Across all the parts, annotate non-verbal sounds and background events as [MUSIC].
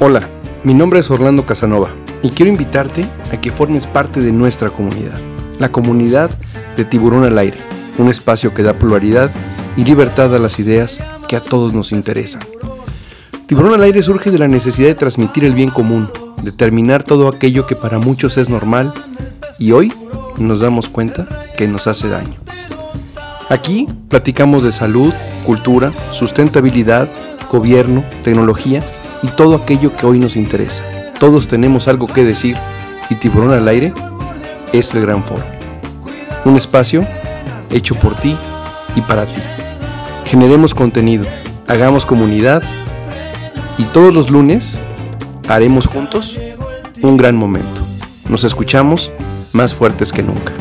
Hola, mi nombre es Orlando Casanova y quiero invitarte a que formes parte de nuestra comunidad, la comunidad de Tiburón al Aire, un espacio que da pluralidad y libertad a las ideas que a todos nos interesan. Tiburón al Aire surge de la necesidad de transmitir el bien común, determinar todo aquello que para muchos es normal y hoy nos damos cuenta que nos hace daño. Aquí platicamos de salud, cultura, sustentabilidad, gobierno, tecnología y todo aquello que hoy nos interesa. Todos tenemos algo que decir y Tiburón al Aire es el gran foro. Un espacio hecho por ti y para ti. Generemos contenido, hagamos comunidad y todos los lunes haremos juntos un gran momento. Nos escuchamos más fuertes que nunca.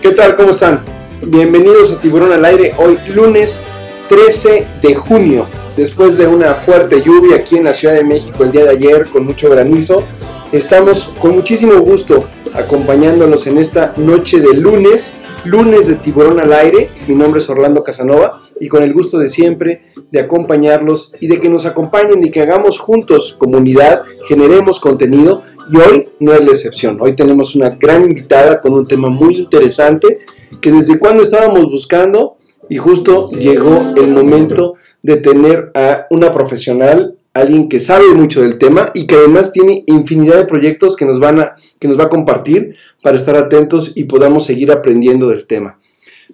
¿Qué tal? ¿Cómo están? Bienvenidos a Tiburón al Aire, hoy lunes 13 de junio, después de una fuerte lluvia aquí en la Ciudad de México el día de ayer con mucho granizo. Estamos con muchísimo gusto acompañándonos en esta noche de lunes, lunes de Tiburón al Aire. Mi nombre es Orlando Casanova y con el gusto de siempre de acompañarlos y de que nos acompañen y que hagamos juntos comunidad, generemos contenido y hoy no es la excepción. Hoy tenemos una gran invitada con un tema muy interesante que desde cuando estábamos buscando y justo llegó el momento de tener a una profesional, alguien que sabe mucho del tema y que además tiene infinidad de proyectos que nos van a que nos va a compartir para estar atentos y podamos seguir aprendiendo del tema.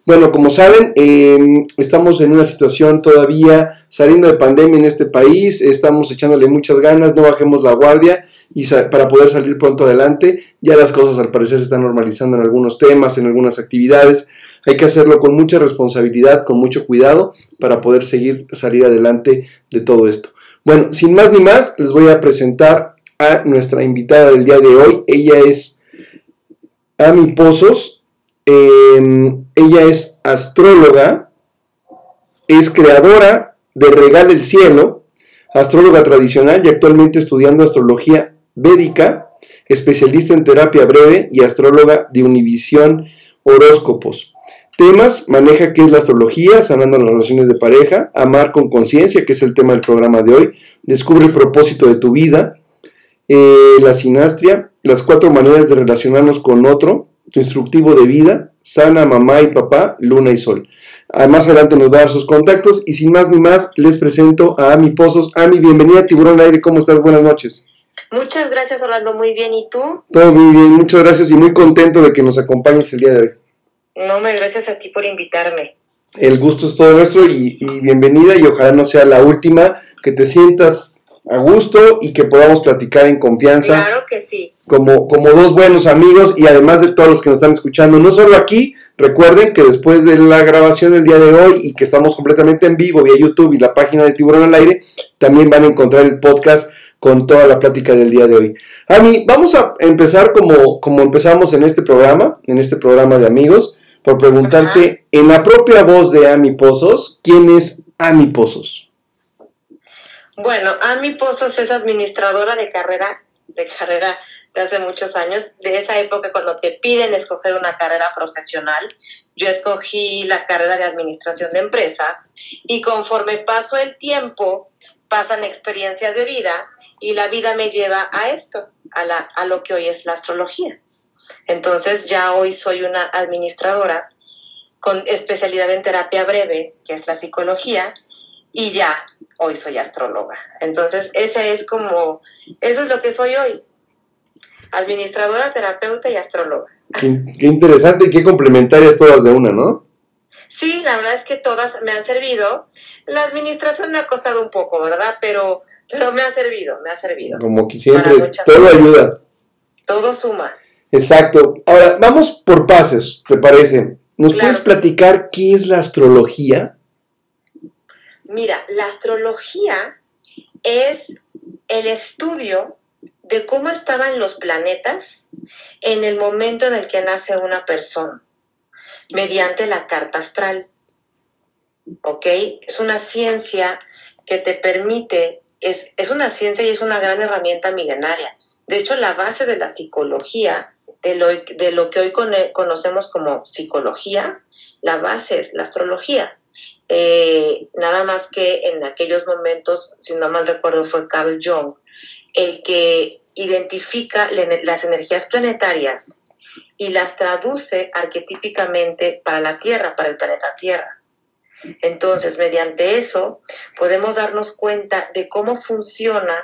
Bueno, como saben, em, estamos en una situación todavía saliendo de pandemia en este país, estamos echándole muchas ganas, no bajemos la guardia y para poder salir pronto adelante. Ya las cosas al parecer se están normalizando en algunos temas, en algunas actividades. Hay que hacerlo con mucha responsabilidad, con mucho cuidado para poder seguir salir adelante de todo esto. Bueno, sin más ni más, les voy a presentar a nuestra invitada del día de hoy. Ella es Ami Pozos. Em, ella es astróloga, es creadora de Regal el Cielo, astróloga tradicional y actualmente estudiando astrología védica, especialista en terapia breve y astróloga de Univisión Horóscopos. Temas, maneja qué es la astrología, sanando las relaciones de pareja, amar con conciencia, que es el tema del programa de hoy, descubre el propósito de tu vida, eh, la sinastria, las cuatro maneras de relacionarnos con otro, tu instructivo de vida, sana, mamá y papá, luna y sol. Ah, más adelante nos va a dar sus contactos y sin más ni más les presento a Ami Pozos. Ami, bienvenida a Tiburón Aire, ¿cómo estás? Buenas noches. Muchas gracias, Orlando, muy bien. ¿Y tú? Todo muy bien, muchas gracias y muy contento de que nos acompañes el día de hoy. No, me gracias a ti por invitarme. El gusto es todo nuestro y, bienvenida y ojalá no sea la última, que te sientas a gusto y que podamos platicar en confianza. Claro que sí. Como, como dos buenos amigos y además de todos los que nos están escuchando, no solo aquí, recuerden que después de la grabación del día de hoy y que estamos completamente en vivo vía YouTube y la página de Tiburón al Aire, también van a encontrar el podcast con toda la plática del día de hoy. Ami, vamos a empezar como, como empezamos en este programa, en este programa de amigos por preguntarte en la propia voz de Ami Pozos, ¿quién es Ami Pozos? Bueno, Ami Pozos es administradora de carrera, de carrera de hace muchos años, de esa época cuando te piden escoger una carrera profesional. Yo escogí la carrera de administración de empresas y conforme paso el tiempo, pasan experiencias de vida y la vida me lleva a esto, a, la, a lo que hoy es la astrología. Entonces ya hoy soy una administradora con especialidad en terapia breve, que es la psicología, y ya hoy soy astróloga. Entonces, ese es como, eso es lo que soy hoy. Administradora, terapeuta y astróloga. Qué, interesante y qué complementarias todas de una, ¿no? Sí, la verdad es que todas me han servido. La administración me ha costado un poco, ¿verdad? Pero, pero me ha servido, me ha servido. Como que siempre, todo ayuda. Todo suma. Exacto. Ahora, vamos por pases, ¿te parece? ¿Nos puedes platicar qué es la astrología? Mira, la astrología es el estudio de cómo estaban los planetas en el momento en el que nace una persona, mediante la carta astral. ¿Ok? Es una ciencia que te permite, es, es una ciencia y es una gran herramienta milenaria. De hecho, la base de la psicología de lo, que hoy conocemos como psicología, la base es la astrología. Eh, nada más que en aquellos momentos, si no mal recuerdo, fue Carl Jung, el que identifica las energías planetarias y las traduce arquetípicamente para la Tierra, para el planeta Tierra. Entonces, mediante eso, podemos darnos cuenta de cómo funciona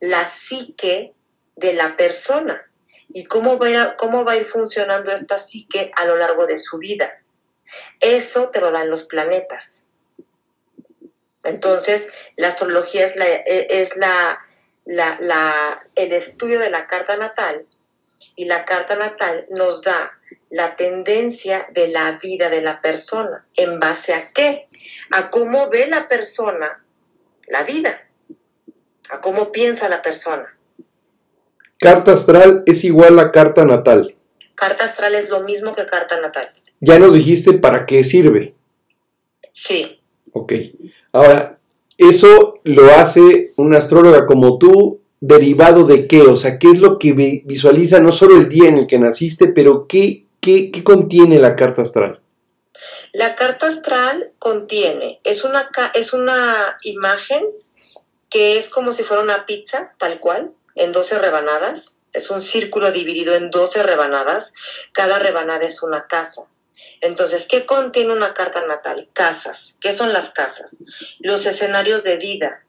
la psique de la persona y cómo va, a, cómo va a ir funcionando esta psique a lo largo de su vida. Eso te lo dan los planetas. Entonces, la astrología es, la, es la, la, el estudio de la carta natal y la carta natal nos da la tendencia de la vida de la persona. ¿En base a qué? A cómo ve la persona la vida, a cómo piensa la persona. Carta astral es igual a carta natal. Carta astral es lo mismo que carta natal. Ya nos dijiste para qué sirve. Sí. Ok. Ahora, eso lo hace una astróloga como tú, derivado de qué? O sea, ¿qué es lo que visualiza no solo el día en el que naciste, pero qué, qué, qué contiene la carta astral? La carta astral contiene, es una, es una imagen que es como si fuera una pizza, tal cual, en 12 rebanadas. Es un círculo dividido en 12 rebanadas. Cada rebanada es una casa. Entonces, ¿qué contiene una carta natal? Casas. ¿Qué son las casas? Los escenarios de vida,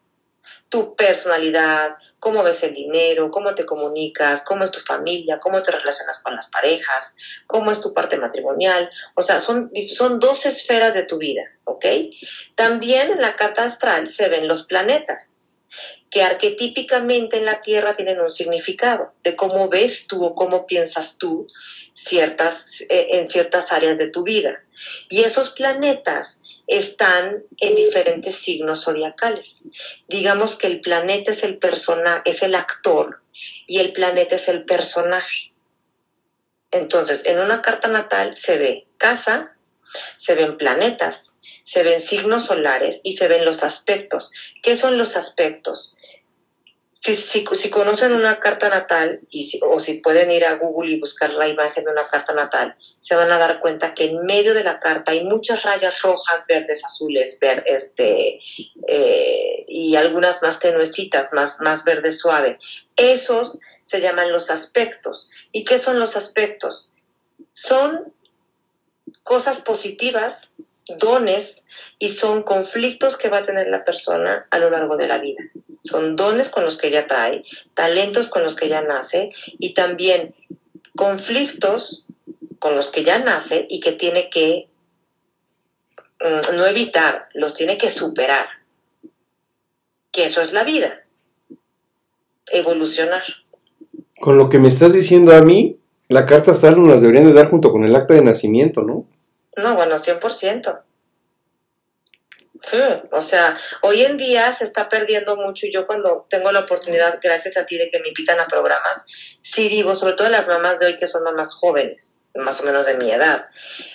tu personalidad, cómo ves el dinero, cómo te comunicas, cómo es tu familia, cómo te relacionas con las parejas, cómo es tu parte matrimonial. O sea, son, son dos esferas de tu vida, ¿ok? También en la carta astral se ven los planetas que arquetípicamente en la Tierra tienen un significado de cómo ves tú o cómo piensas tú ciertas, eh, en ciertas áreas de tu vida. Y esos planetas están en diferentes signos zodiacales. Digamos que el planeta es el persona, es el actor y el planeta es el personaje. Entonces, en una carta natal se ve casa, se ven planetas, se ven signos solares y se ven los aspectos. ¿Qué son los aspectos? Si, conocen una carta natal y o si pueden ir a Google y buscar la imagen de una carta natal, se van a dar cuenta que en medio de la carta hay muchas rayas rojas, verdes, azules, ver, este, eh, y algunas más tenuecitas, más, más verde suave. Esos se llaman los aspectos. ¿Y qué son los aspectos? Son cosas positivas, dones, y son conflictos que va a tener la persona a lo largo de la vida. Son dones con los que ella trae, talentos con los que ella nace y también conflictos con los que ya nace y que tiene que mm, no evitar, los tiene que superar. Que eso es la vida. Evolucionar. Con lo que me estás diciendo a mí, la carta astral nos las deberían de dar junto con el acta de nacimiento, ¿no? No, bueno, 100%. O sea, hoy en día se está perdiendo mucho y yo cuando tengo la oportunidad, gracias a ti, de que me invitan a programas, sí digo, sobre todo las mamás de hoy que son mamás jóvenes, más o menos de mi edad,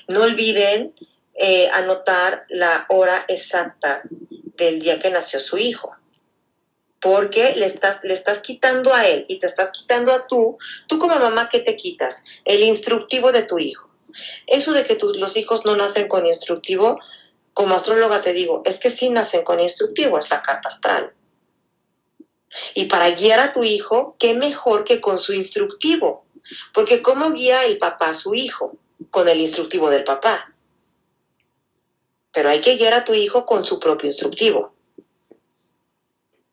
no olviden eh, anotar la hora exacta del día que nació su hijo, porque le estás, le estás quitando a él y te estás quitando a tú, tú como mamá, ¿qué te quitas? El instructivo de tu hijo. Eso de que los hijos no nacen con instructivo, como astróloga te digo, es que sí nacen con instructivo, es la carta astral. Y para guiar a tu hijo, qué mejor que con su instructivo. Porque ¿cómo guía el papá a su hijo? Con el instructivo del papá. Pero hay que guiar a tu hijo con su propio instructivo.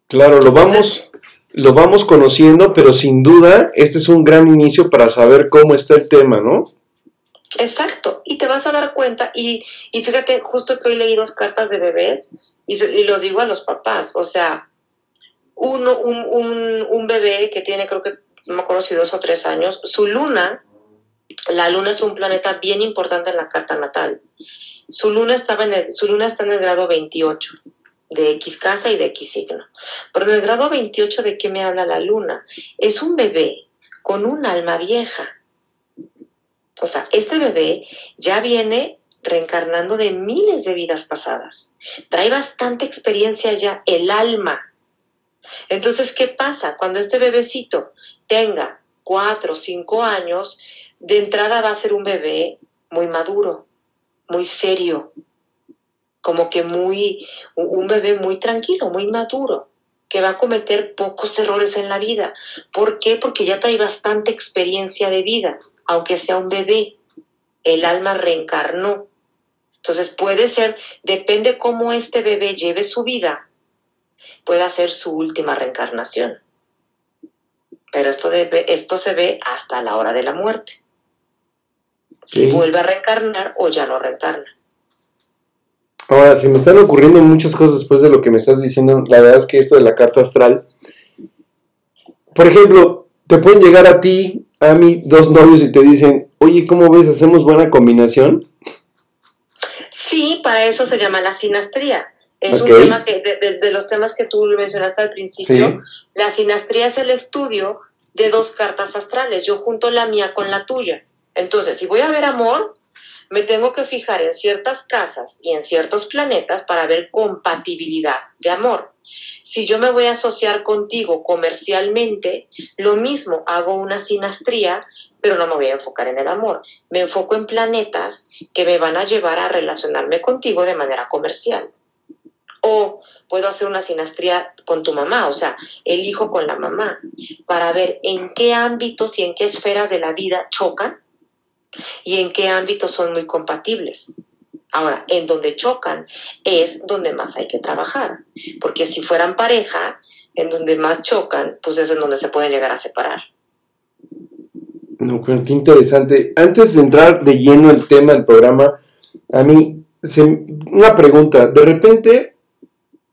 Claro, lo vamos, lo vamos conociendo, pero sin duda este es un gran inicio para saber cómo está el tema, ¿no? Exacto, y te vas a dar cuenta, y, fíjate, justo que hoy leí dos cartas de bebés, y, y los digo a los papás, o sea, uno, un, un, bebé que tiene creo que, no me acuerdo si dos o tres años, su luna, la luna es un planeta bien importante en la carta natal. Su luna, estaba en el, su luna está en el grado 28 de X casa y de X signo. Pero en el grado 28 de qué me habla la luna? Es un bebé con un alma vieja o sea, este bebé ya viene reencarnando de miles de vidas pasadas. Trae bastante experiencia ya, el alma. Entonces, ¿qué pasa? Cuando este bebecito tenga cuatro o cinco años, de entrada va a ser un bebé muy maduro, muy serio, como que muy, un bebé muy tranquilo, muy maduro, que va a cometer pocos errores en la vida. ¿Por qué? Porque ya trae bastante experiencia de vida aunque sea un bebé, el alma reencarnó. Entonces puede ser, depende cómo este bebé lleve su vida, puede ser su última reencarnación. Pero esto, debe, esto se ve hasta la hora de la muerte. Si vuelve a reencarnar o ya no reencarna. Ahora, si me están ocurriendo muchas cosas después de lo que me estás diciendo. La verdad es que esto de la carta astral, por ejemplo, te pueden llegar a ti a mí dos novios y te dicen, oye, ¿cómo ves? ¿Hacemos buena combinación? Sí, para eso se llama la sinastría. Es un tema que, de, los temas que tú mencionaste al principio, la sinastría es el estudio de dos cartas astrales. Yo junto la mía con la tuya. Entonces, si voy a ver amor, me tengo que fijar en ciertas casas y en ciertos planetas para ver compatibilidad de amor. Si yo me voy a asociar contigo comercialmente, lo mismo, hago una sinastría, pero no me voy a enfocar en el amor. Me enfoco en planetas que me van a llevar a relacionarme contigo de manera comercial. O puedo hacer una sinastría con tu mamá, o sea, el hijo con la mamá, para ver en qué ámbitos y en qué esferas de la vida chocan y en qué ámbitos son muy compatibles. Ahora, en donde chocan es donde más hay que trabajar, porque si fueran pareja, en donde más chocan, pues es en donde se pueden llegar a separar. No, qué interesante. Antes de entrar de lleno el tema del programa, a mí, una pregunta. De repente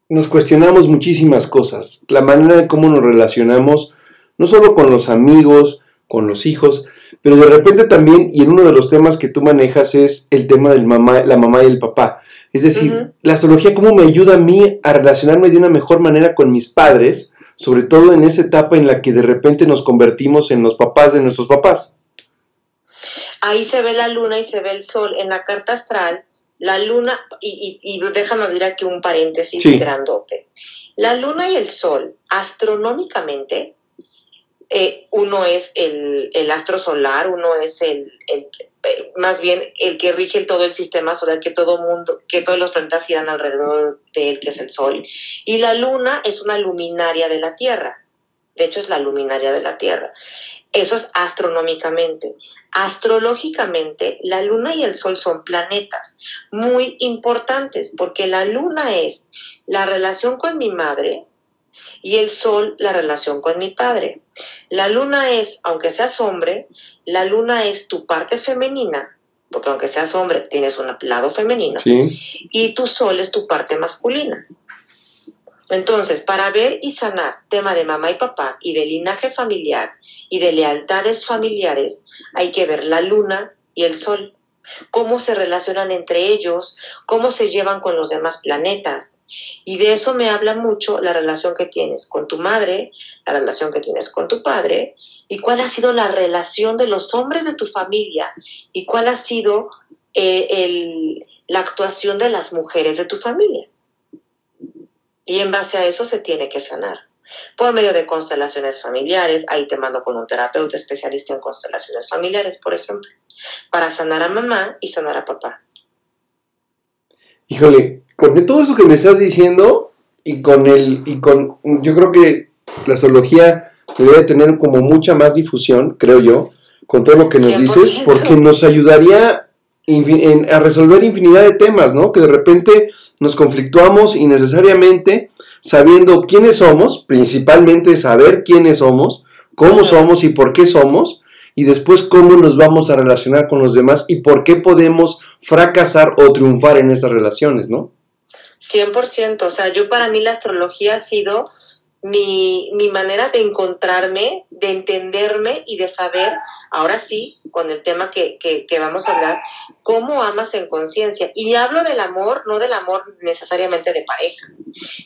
nos cuestionamos muchísimas cosas. La manera en cómo nos relacionamos, no solo con los amigos, con los hijos, pero de repente también, y en uno de los temas que tú manejas es el tema del mamá, la mamá y el papá. Es decir, la astrología, cómo me ayuda a mí a relacionarme de una mejor manera con mis padres, sobre todo en esa etapa en la que de repente nos convertimos en los papás de nuestros papás. Ahí se ve la luna y se ve el sol. En la carta astral, la luna, y, y, déjame abrir aquí un paréntesis grandote. La luna y el sol, astronómicamente, eh, uno es el, astro solar, uno es el, el, eh, más bien el que rige todo el sistema solar, que todo mundo, que todos los planetas giran alrededor de él, que es el sol. Y la luna es una luminaria de la Tierra. De hecho, es la luminaria de la Tierra. Eso es astronómicamente. Astrológicamente, la luna y el sol son planetas muy importantes porque la luna es la relación con mi madre y el sol la relación con mi padre. La luna es, aunque seas hombre, la luna es tu parte femenina, porque aunque seas hombre tienes un lado femenino, y tu sol es tu parte masculina. Entonces, para ver y sanar tema de mamá y papá y de linaje familiar y de lealtades familiares, hay que ver la luna y el sol, cómo se relacionan entre ellos, cómo se llevan con los demás planetas. Y de eso me habla mucho la relación que tienes con tu madre, la relación que tienes con tu padre, y cuál ha sido la relación de los hombres de tu familia, y cuál ha sido eh, la actuación de las mujeres de tu familia. Y en base a eso se tiene que sanar. Por medio de constelaciones familiares, ahí te mando con un terapeuta especialista en constelaciones familiares, por ejemplo, para sanar a mamá y sanar a papá. Híjole, con todo eso que me estás diciendo y con el y con yo creo que la astrología debería tener como mucha más difusión, creo yo, con todo lo que nos dices, porque nos ayudaría a resolver infinidad de temas, ¿no? Que de repente nos conflictuamos innecesariamente sabiendo quiénes somos, principalmente saber quiénes somos, cómo somos y por qué somos, y después cómo nos vamos a relacionar con los demás y por qué podemos fracasar o triunfar en esas relaciones, ¿no? 100%, o sea, yo para mí la astrología ha sido mi, mi manera de encontrarme, de entenderme y de saber ahora sí, con el tema que, que, vamos a hablar, cómo amas en conciencia. Y hablo del amor, no del amor necesariamente de pareja,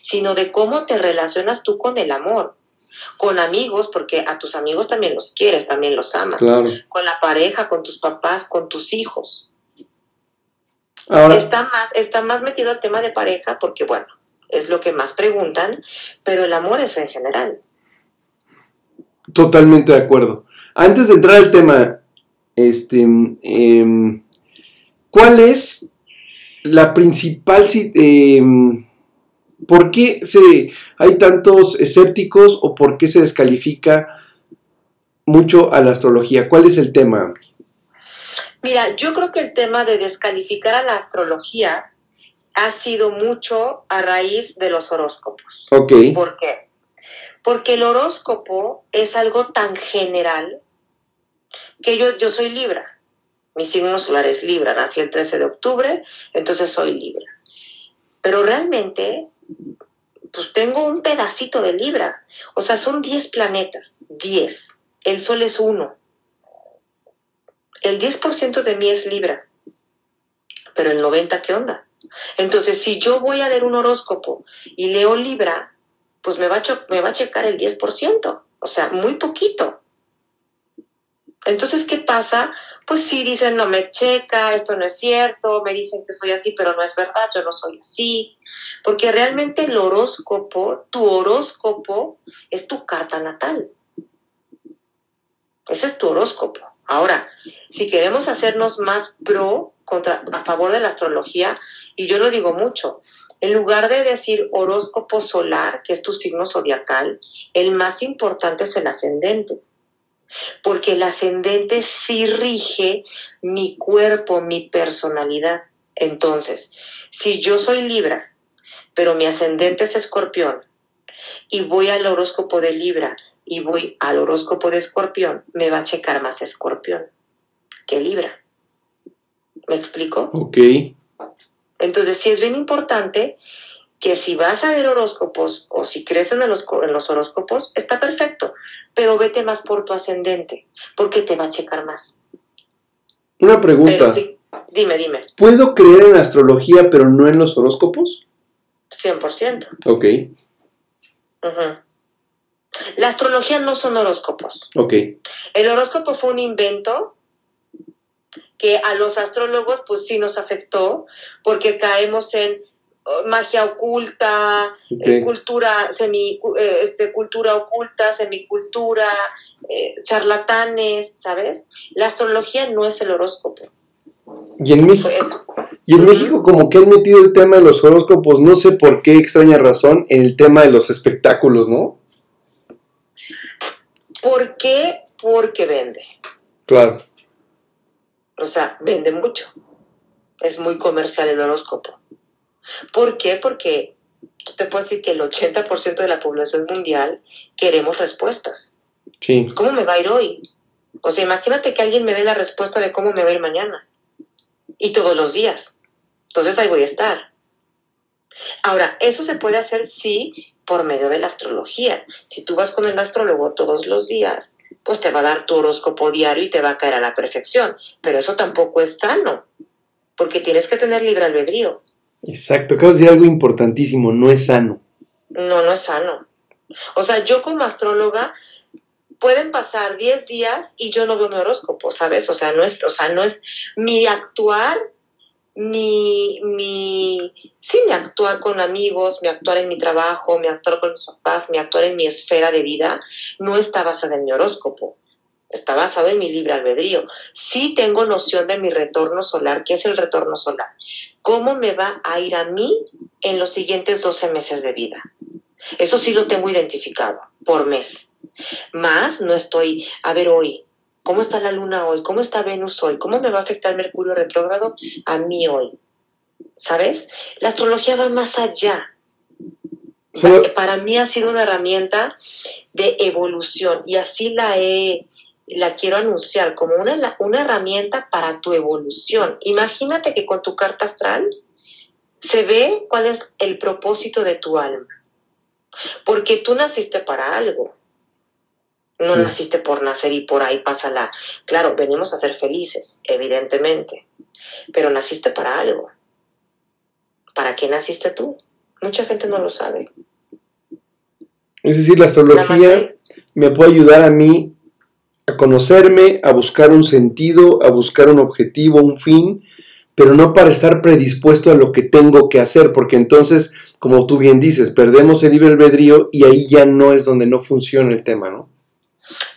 sino de cómo te relacionas tú con el amor. Con amigos, porque a tus amigos también los quieres, también los amas. Con la pareja, con tus papás, con tus hijos. está, más, está más metido el tema de pareja porque, bueno, es lo que más preguntan, pero el amor es en general. Totalmente de acuerdo. Antes de entrar al tema, este, em, ¿cuál es la principal... Eh, ¿Por qué se, hay tantos escépticos o por qué se descalifica mucho a la astrología? ¿Cuál es el tema? Mira, yo creo que el tema de descalificar a la astrología ha sido mucho a raíz de los horóscopos. Ok. ¿Por qué? Porque el horóscopo es algo tan general que yo, yo soy Libra. Mi signo solar es Libra, nací el 13 de octubre, entonces soy Libra. Pero realmente, pues tengo un pedacito de Libra. O sea, son 10 planetas, 10. El Sol es uno. El 10% de mí es Libra. Pero el 90, ¿qué onda? Entonces, si yo voy a leer un horóscopo y leo Libra, pues me va a, me va a checar el 10%. O sea, muy poquito. Entonces, ¿qué pasa? Pues sí, dicen, no me checa, esto no es cierto, me dicen que soy así, pero no es verdad, yo no soy así. Porque realmente el horóscopo, tu horóscopo, es tu carta natal. Ese es tu horóscopo. Ahora, si queremos hacernos más pro contra, a favor de la astrología, y yo lo digo mucho, en lugar de decir horóscopo solar, que es tu signo zodiacal, el más importante es el ascendente porque el ascendente sí rige mi cuerpo, mi personalidad. Entonces, si yo soy Libra, pero mi ascendente es Escorpión, y voy al horóscopo de Libra y voy al horóscopo de Escorpión, me va a checar más Escorpión que Libra. ¿Me explico? Ok. Entonces, sí es bien importante que si vas a ver horóscopos o si crees en los, en los horóscopos, está perfecto, pero vete más por tu ascendente, porque te va a checar más. Una pregunta. dime, dime. ¿Puedo creer en la astrología pero no en los horóscopos? 100%. Ok. La astrología no son horóscopos. Ok. El horóscopo fue un invento que a los astrólogos pues sí nos afectó porque caemos en magia oculta, eh, cultura semi eh, este cultura oculta, semicultura, eh, charlatanes, ¿sabes? La astrología no es el horóscopo. Y en México, y en México como que han metido el tema de los horóscopos, no sé por qué extraña razón, en el tema de los espectáculos, ¿no? ¿Por qué? Porque vende. Claro. O sea, vende mucho. Es muy comercial el horóscopo. ¿Por qué? Porque te puedo decir que el 80% de la población mundial queremos respuestas. Sí. ¿Cómo me va a ir hoy? O sea, imagínate que alguien me dé la respuesta de cómo me va a ir mañana. Y todos los días. Entonces ahí voy a estar. Ahora, eso se puede hacer sí por medio de la astrología. Si tú vas con el astrólogo todos los días, pues te va a dar tu horóscopo diario y te va a caer a la perfección. Pero eso tampoco es sano, porque tienes que tener libre albedrío. Exacto, acabas de decir algo importantísimo, no es sano. No, no es sano. O sea, yo como astróloga pueden pasar 10 días y yo no veo mi horóscopo, ¿sabes? O sea, no es, o sea, no es mi actuar mi, mi, sí, mi actuar con amigos, mi actuar en mi trabajo, mi actuar con mis papás, mi actuar en mi esfera de vida, no está basado en mi horóscopo, está basado en mi libre albedrío. Sí tengo noción de mi retorno solar, ¿qué es el retorno solar? ¿Cómo me va a ir a mí en los siguientes 12 meses de vida? Eso sí lo tengo identificado por mes. Más no estoy, a ver hoy, ¿Cómo está la luna hoy? ¿Cómo está Venus hoy? ¿Cómo me va a afectar Mercurio retrógrado a mí hoy? ¿Sabes? La astrología va más allá. Para mí ha sido una herramienta de evolución y así la he, la quiero anunciar como una, una herramienta para tu evolución. Imagínate que con tu carta astral se ve cuál es el propósito de tu alma. Porque tú naciste para algo. No naciste por nacer y por ahí pásala. Claro, venimos a ser felices, evidentemente, pero naciste para algo. ¿Para qué naciste tú? Mucha gente no lo sabe. Es decir, la astrología me puede ayudar a mí a conocerme, a buscar un sentido, a buscar un objetivo, un fin, pero no para estar predispuesto a lo que tengo que hacer, porque entonces, como tú bien dices, perdemos el libre albedrío y ahí ya no es donde no funciona el tema, ¿no?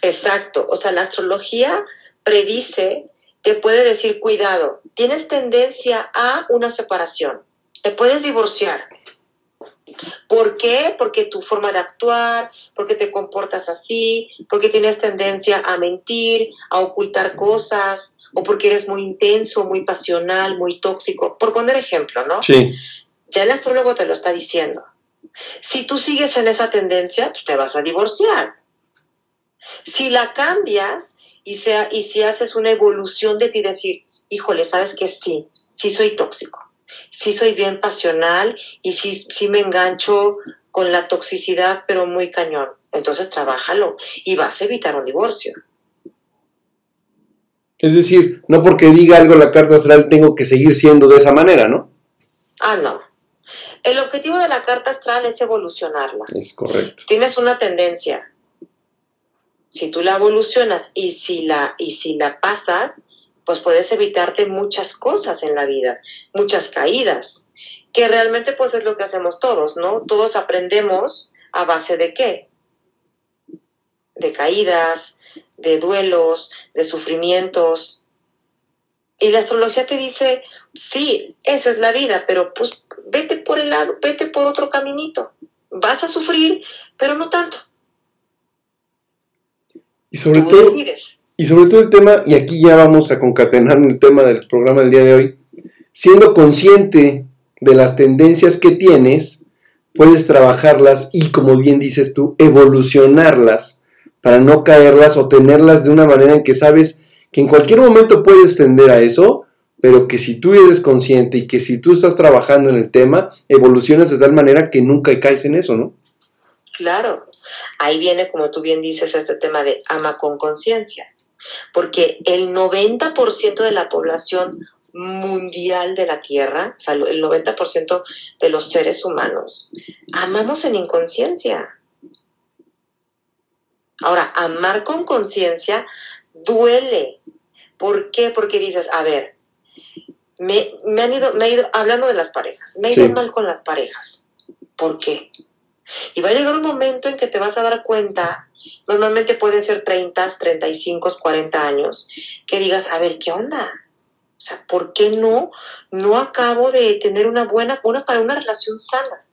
Exacto, o sea, la astrología predice, te puede decir, cuidado, tienes tendencia a una separación, te puedes divorciar. ¿Por qué? Porque tu forma de actuar, porque te comportas así, porque tienes tendencia a mentir, a ocultar cosas, o porque eres muy intenso, muy pasional, muy tóxico. Por poner ejemplo, ¿no? Sí. Ya el astrólogo te lo está diciendo. Si tú sigues en esa tendencia, pues te vas a divorciar. Si la cambias y, sea, y si haces una evolución de ti, decir, híjole, sabes que sí, sí soy tóxico, sí soy bien pasional y sí, sí me engancho con la toxicidad, pero muy cañón. Entonces trabájalo y vas a evitar un divorcio. Es decir, no porque diga algo la carta astral tengo que seguir siendo de esa manera, ¿no? Ah, no. El objetivo de la carta astral es evolucionarla. Es correcto. Tienes una tendencia, si tú la evolucionas y si la, y si la pasas, pues puedes evitarte muchas cosas en la vida, muchas caídas, que realmente pues es lo que hacemos todos, ¿no? Todos aprendemos a base de qué? De caídas, de duelos, de sufrimientos. Y la astrología te dice, sí, esa es la vida, pero pues vete por el lado, vete por otro caminito. Vas a sufrir, pero no tanto. Y sobre, todo, y sobre todo el tema, y aquí ya vamos a concatenar el tema del programa del día de hoy, siendo consciente de las tendencias que tienes, puedes trabajarlas y, como bien dices tú, evolucionarlas para no caerlas o tenerlas de una manera en que sabes que en cualquier momento puedes tender a eso, pero que si tú eres consciente y que si tú estás trabajando en el tema, evolucionas de tal manera que nunca caes en eso, ¿no? Claro, Ahí viene, como tú bien dices, este tema de ama con conciencia, porque el 90% de la población mundial de la Tierra, o sea, el 90% de los seres humanos, amamos en inconsciencia. Ahora, amar con conciencia duele, ¿Por qué? Porque dices, a ver, me, han ido, me he ido hablando de las parejas, me he ido mal con las parejas. ¿Por qué? Y va a llegar un momento en que te vas a dar cuenta, normalmente pueden ser 30, 35, 40 años, que digas, a ver, ¿qué onda? O sea, ¿por qué no, no acabo de tener una buena, una para una relación sana?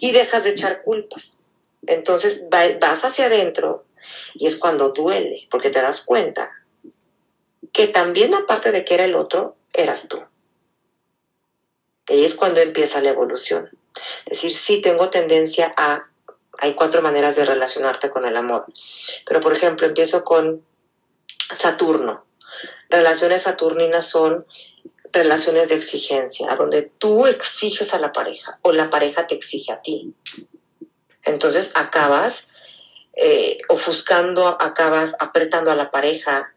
Y dejas de echar culpas. Entonces vas hacia adentro y es cuando duele, porque te das cuenta que también aparte de que era el otro, eras tú. Y es cuando empieza la evolución. Es decir, sí tengo tendencia a... Hay cuatro maneras de relacionarte con el amor. Pero, por ejemplo, empiezo con Saturno. Relaciones saturninas son relaciones de exigencia, donde tú exiges a la pareja o la pareja te exige a ti. Entonces acabas eh, ofuscando, acabas apretando a la pareja,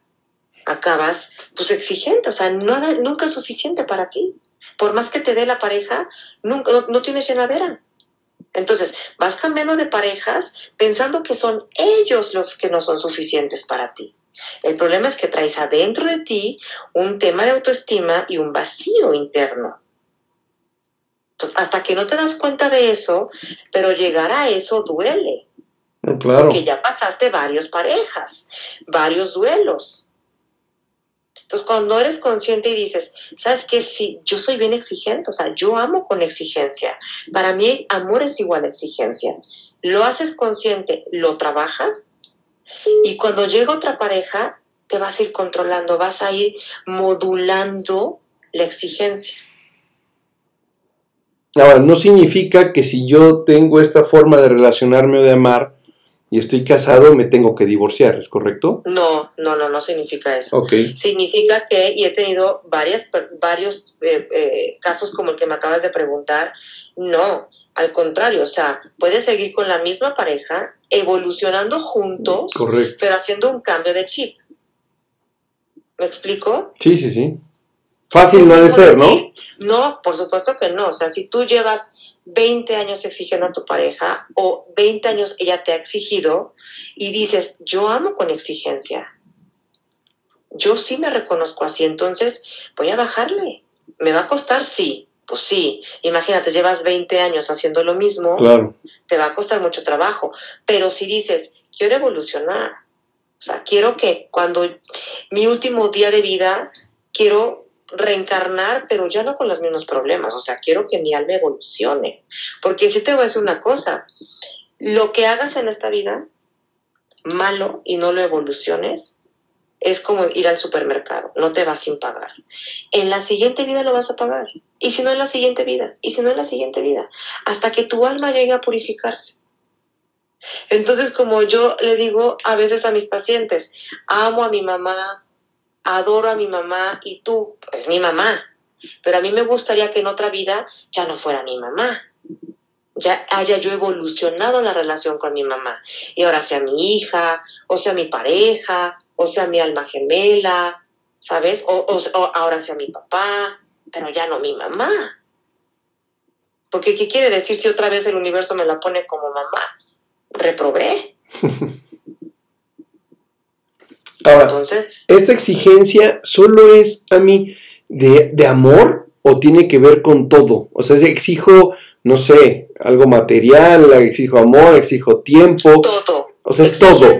acabas pues exigente, o sea, nada, nunca es suficiente para ti. Por más que te dé la pareja, nunca, no, no tienes llenadera. Entonces, vas cambiando de parejas pensando que son ellos los que no son suficientes para ti. El problema es que traes adentro de ti un tema de autoestima y un vacío interno. Entonces, hasta que no te das cuenta de eso, pero llegar a eso duele. Claro. Porque ya pasaste varias parejas, varios duelos. Entonces, cuando eres consciente y dices, ¿sabes qué? Sí, yo soy bien exigente, o sea, yo amo con exigencia. Para mí, amor es igual a exigencia. Lo haces consciente, lo trabajas y cuando llega otra pareja, te vas a ir controlando, vas a ir modulando la exigencia. Ahora, no significa que si yo tengo esta forma de relacionarme o de amar, y estoy casado, me tengo que divorciar, ¿es correcto? No, no, no, no significa eso. Ok. Significa que, y he tenido varias, varios eh, eh, casos como el que me acabas de preguntar, no, al contrario, o sea, puedes seguir con la misma pareja, evolucionando juntos, Correcto. pero haciendo un cambio de chip. ¿Me explico? Sí, sí, sí. Fácil no ha de ser, ¿no? No, por supuesto que no. O sea, si tú llevas 20 años exigiendo a tu pareja o 20 años ella te ha exigido y dices, yo amo con exigencia. Yo sí me reconozco así, entonces voy a bajarle. ¿Me va a costar? Sí, pues sí. Imagínate, llevas 20 años haciendo lo mismo, Claro. te va a costar mucho trabajo. Pero si dices, quiero evolucionar, o sea, quiero que cuando mi último día de vida, quiero reencarnar, pero ya no con los mismos problemas. O sea, quiero que mi alma evolucione. Porque si te voy a decir una cosa, lo que hagas en esta vida, malo y no lo evoluciones, es como ir al supermercado, no te vas sin pagar. En la siguiente vida lo vas a pagar. Y si no en la siguiente vida, y si no en la siguiente vida, hasta que tu alma llegue a purificarse. Entonces, como yo le digo a veces a mis pacientes, amo a mi mamá, adoro a mi mamá y tú, es mi mamá. Pero a mí me gustaría que en otra vida ya no fuera mi mamá. Ya haya yo evolucionado la relación con mi mamá. Y ahora sea mi hija, o sea mi pareja, o sea mi alma gemela, ¿sabes? O, o, o ahora sea mi papá, pero ya no mi mamá. Porque ¿qué quiere decir si otra vez el universo me la pone como mamá? Reprobé. [LAUGHS] Ahora, Entonces, ¿esta exigencia solo es a mí de, de amor o tiene que ver con todo? O sea, si exijo, no sé, algo material, exijo amor, exijo tiempo. todo. O sea, es todo.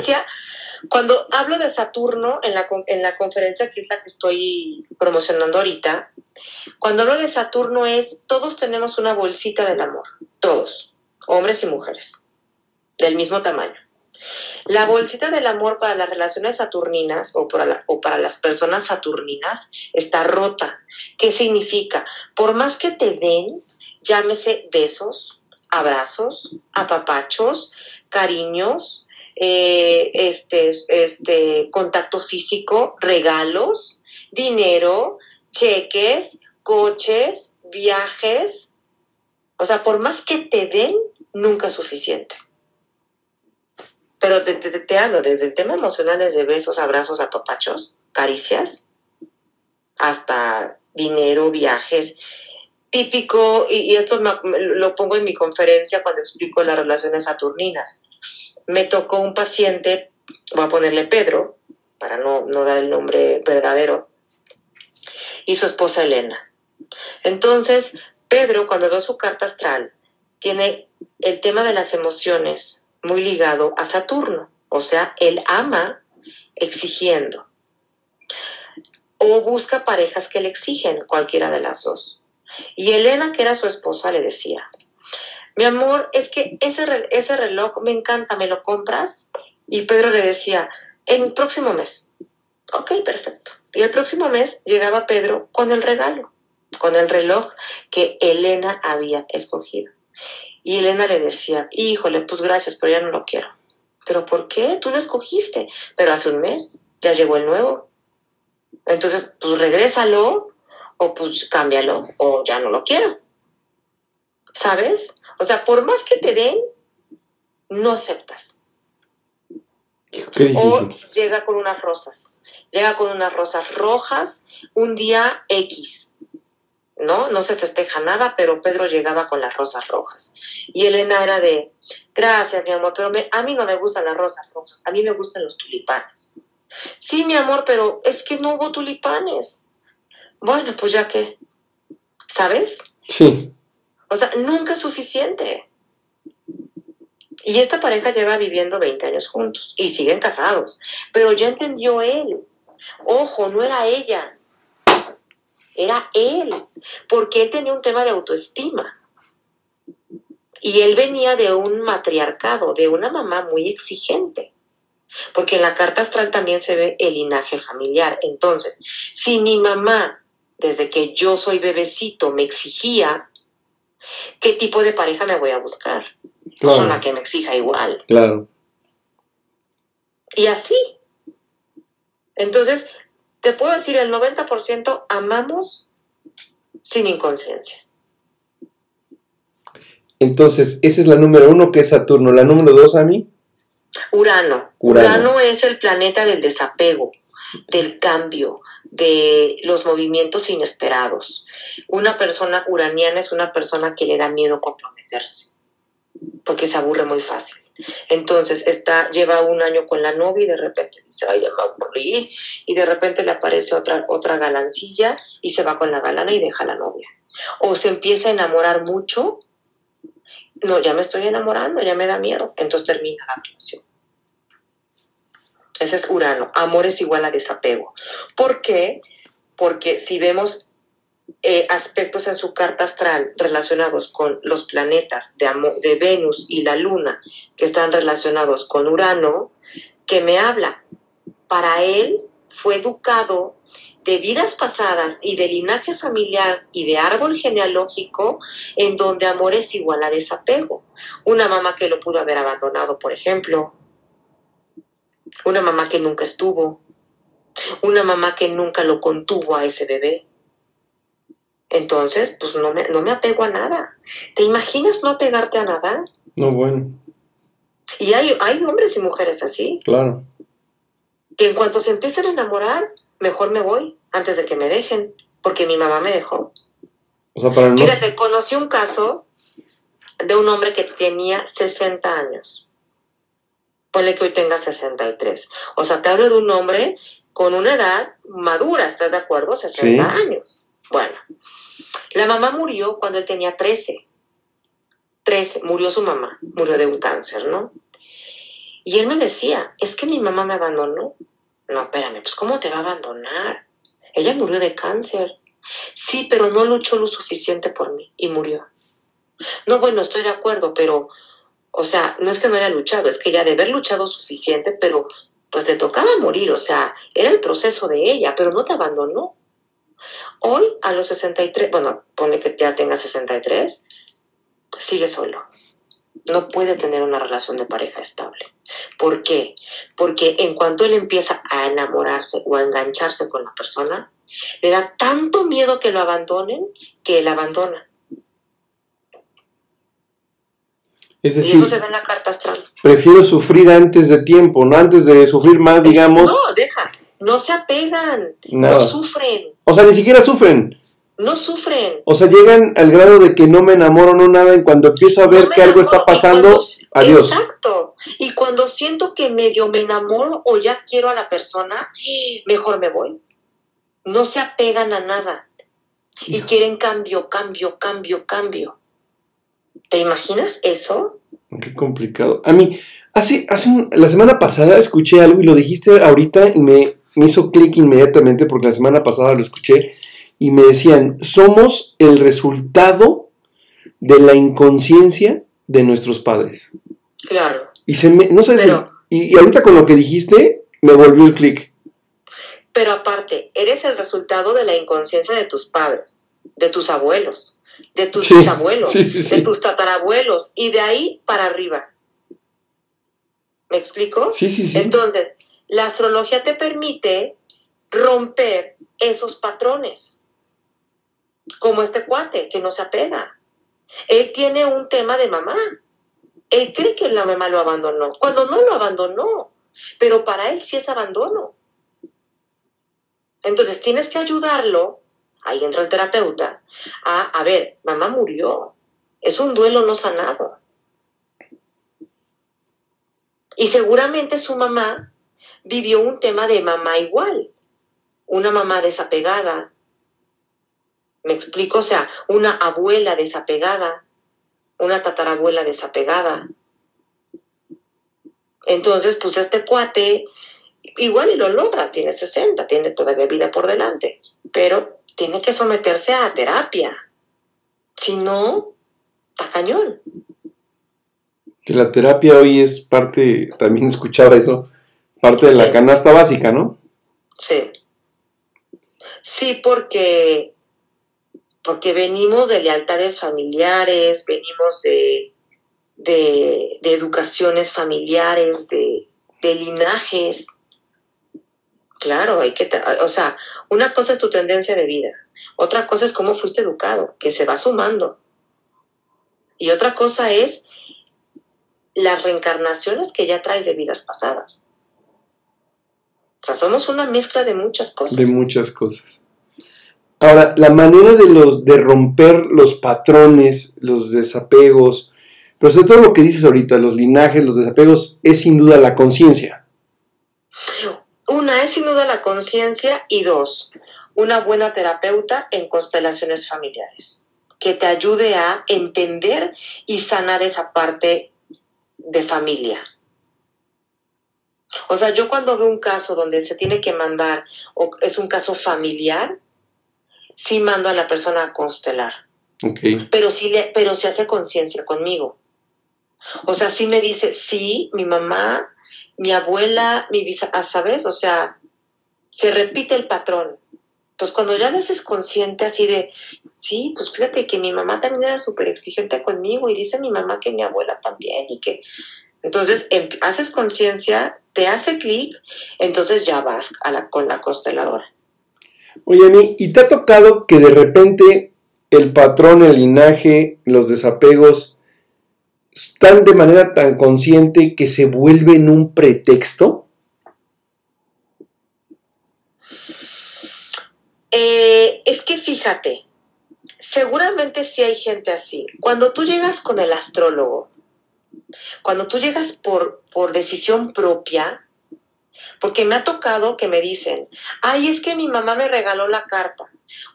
Cuando hablo de Saturno en la, en la conferencia que es la que estoy promocionando ahorita, cuando hablo de Saturno es, todos tenemos una bolsita del amor, todos, hombres y mujeres, del mismo tamaño. La bolsita del amor para las relaciones saturninas o para, la- o para las personas saturninas está rota. ¿Qué significa? Por más que te den, llámese besos, abrazos, apapachos, cariños, eh, este, este, contacto físico, regalos, dinero, cheques, coches, viajes. O sea, por más que te den, nunca es suficiente. Pero te, te- te hablo desde el tema emocional, desde besos, abrazos, apapachos, caricias, hasta dinero, viajes. Típico, y, y esto me- lo pongo en mi conferencia cuando explico las relaciones saturninas. Me tocó un paciente, voy a ponerle Pedro, para no, no dar el nombre verdadero, y su esposa Elena. Entonces, Pedro, cuando ve su carta astral, tiene el tema de las emociones muy ligado a Saturno. O sea, él ama exigiendo. O busca parejas que le exigen, cualquiera de las dos. Y Elena, que era su esposa, le decía, mi amor, es que ese, ese reloj me encanta, ¿me lo compras? Y Pedro le decía, en el próximo mes. Ok, perfecto. Y el próximo mes llegaba Pedro con el regalo, con el reloj que Elena había escogido. Y Elena le decía, híjole, pues gracias, pero ya no lo quiero. ¿Pero por qué? Tú lo escogiste. Pero hace un mes ya llegó el nuevo. Entonces, pues regrésalo o pues cámbialo o ya no lo quiero. ¿Sabes? O sea, por más que te den, no aceptas. o llega con unas rosas. Llega con unas rosas rojas un día X. ¿no? No se festeja nada, pero Pedro llegaba con las rosas rojas. Y Elena era de, gracias, mi amor, pero a mí no me gustan las rosas rojas, a mí me gustan los tulipanes. Sí, mi amor, pero es que no hubo tulipanes. Bueno, pues ya que, ¿sabes? Sí. O sea, nunca es suficiente. Y esta pareja lleva viviendo 20 años juntos y siguen casados, pero ya entendió él. Ojo, no era ella, era él, porque él tenía un tema de autoestima. Y él venía de un matriarcado, de una mamá muy exigente. Porque en la carta astral también se ve el linaje familiar. Entonces, si mi mamá, desde que yo soy bebecito, me exigía, ¿qué tipo de pareja me voy a buscar? Claro. Una que me exija igual. Claro. Y así. Entonces, te puedo decir, el 90% amamos sin inconsciencia. Entonces, esa es la número uno, que es Saturno. La número dos, a mí. Urano. Urano. es el planeta del desapego, del cambio, de los movimientos inesperados. Una persona uraniana es una persona que le da miedo comprometerse, porque se aburre muy fácil. Entonces está, lleva un año con la novia y de repente dice, ay, ya me aburrí, y de repente le aparece otra, otra galancilla y se va con la galana y deja a la novia. O se empieza a enamorar mucho, no, ya me estoy enamorando, ya me da miedo, entonces termina la relación. Ese es Urano, amor es igual a desapego. ¿Por qué? Porque si vemos eh, aspectos en su carta astral relacionados con los planetas de, de Venus y la Luna, que están relacionados con Urano, que me habla. Para él fue educado de vidas pasadas y de linaje familiar y de árbol genealógico en donde amor es igual a desapego. Una mamá que lo pudo haber abandonado, por ejemplo. Una mamá que nunca estuvo. Una mamá que nunca lo contuvo a ese bebé. Entonces, pues no me, no me apego a nada. ¿Te imaginas no apegarte a nada? No, bueno. Y hay, hay hombres y mujeres así. Claro. Que en cuanto se empiezan a enamorar, mejor me voy antes de que me dejen, porque mi mamá me dejó. O sea, para no... Fíjate, conocí un caso de un hombre que tenía 60 años. Ponle que hoy tenga 63. O sea, te hablo de un hombre con una edad madura, ¿estás de acuerdo? 60 años. Bueno, la mamá murió cuando él tenía 13. 13, murió su mamá, murió de un cáncer, ¿no? Y él me decía, es que mi mamá me abandonó. No, espérame, pues ¿cómo te va a abandonar? Ella murió de cáncer. Sí, pero no luchó lo suficiente por mí y murió. No, bueno, estoy de acuerdo, pero, o sea, no es que no haya luchado, es que ella de haber luchado suficiente, pero pues le tocaba morir, o sea, era el proceso de ella, pero no te abandonó. Hoy, a los 63, bueno, pone que ya tenga 63, sigue solo. No puede tener una relación de pareja estable. ¿Por qué? Porque en cuanto él empieza a enamorarse o a engancharse con la persona, le da tanto miedo que lo abandonen que él abandona. Es decir, y eso se ve en la carta astral. Prefiero sufrir antes de tiempo, no antes de sufrir más, digamos. No, deja, no se apegan, no sufren. O sea, ni siquiera sufren. no sufren. O sea, llegan al grado de que no me enamoro, no nada, y cuando empiezo a ver No que algo está pasando, cuando- adiós. Exacto. Y cuando siento que medio me enamoro o ya quiero a la persona, mejor me voy. No se apegan a nada. Y quieren cambio, cambio, cambio, cambio. ¿Te imaginas eso? Qué complicado. A mí, hace, hace un- la semana pasada escuché algo y lo dijiste ahorita y me, me hizo clic inmediatamente porque la semana pasada lo escuché y me decían, somos el resultado de la inconsciencia de nuestros padres. Claro. Y se me, no sé si- y, y ahorita con lo que dijiste, me volvió el clic. Pero aparte, eres el resultado de la inconsciencia de tus padres, de tus abuelos, de tus Sí, bisabuelos, sí, sí, sí. de tus tatarabuelos y de ahí para arriba. ¿Me explico? Sí, sí, sí. Entonces, la astrología te permite romper esos patrones, como este cuate que no se apega. Él tiene un tema de mamá. Él cree que la mamá lo abandonó, cuando no lo abandonó, pero para él sí es abandono. Entonces tienes que ayudarlo, ahí entra el terapeuta, a, a ver, mamá murió, es un duelo no sanado. Y seguramente su mamá vivió un tema de mamá igual, una mamá desapegada. ¿Me explico? O sea, una abuela desapegada, una tatarabuela desapegada. Entonces, pues este cuate igual y lo logra, tiene 60, tiene todavía vida por delante, pero tiene que someterse a terapia. Si no, está cañón. Que la terapia hoy es parte, también escuchaba eso, parte de la canasta básica, ¿no? Sí. Sí, porque, porque venimos de lealtades familiares, venimos de, de, de educaciones familiares, de, de linajes. Claro, hay que, o sea, una cosa es tu tendencia de vida, otra cosa es cómo fuiste educado, que se va sumando. Y otra cosa es las reencarnaciones que ya traes de vidas pasadas. O sea, somos una mezcla de muchas cosas. De muchas cosas. Ahora, la manera de los de romper los patrones, los desapegos, pero sobre todo lo que dices ahorita, los linajes, los desapegos, es sin duda la conciencia. Una es sin duda la conciencia y dos, una buena terapeuta en constelaciones familiares que te ayude a entender y sanar esa parte de familia. O sea, yo cuando veo un caso donde se tiene que mandar o es un caso familiar, sí mando a la persona a constelar. Ok. pero sí, le, pero se hace conciencia conmigo. O sea, sí me dice, sí, mi mamá, mi abuela, mi bisa, ah, ¿sabes? O sea, se repite el patrón. Entonces, cuando ya lo haces consciente así de, sí, pues fíjate que mi mamá también era súper exigente conmigo y dice mi mamá que mi abuela también y que... Entonces, em- haces conciencia, te hace clic, entonces ya vas a la, con la consteladora. Oye, Ani, ¿y te ha tocado que de repente el patrón, el linaje, los desapegos están de manera tan consciente que se vuelven un pretexto? Eh, es que fíjate, seguramente sí hay gente así. Cuando tú llegas con el astrólogo, cuando tú llegas por, por decisión propia, porque me ha tocado que me dicen, ay, es que mi mamá me regaló la carta,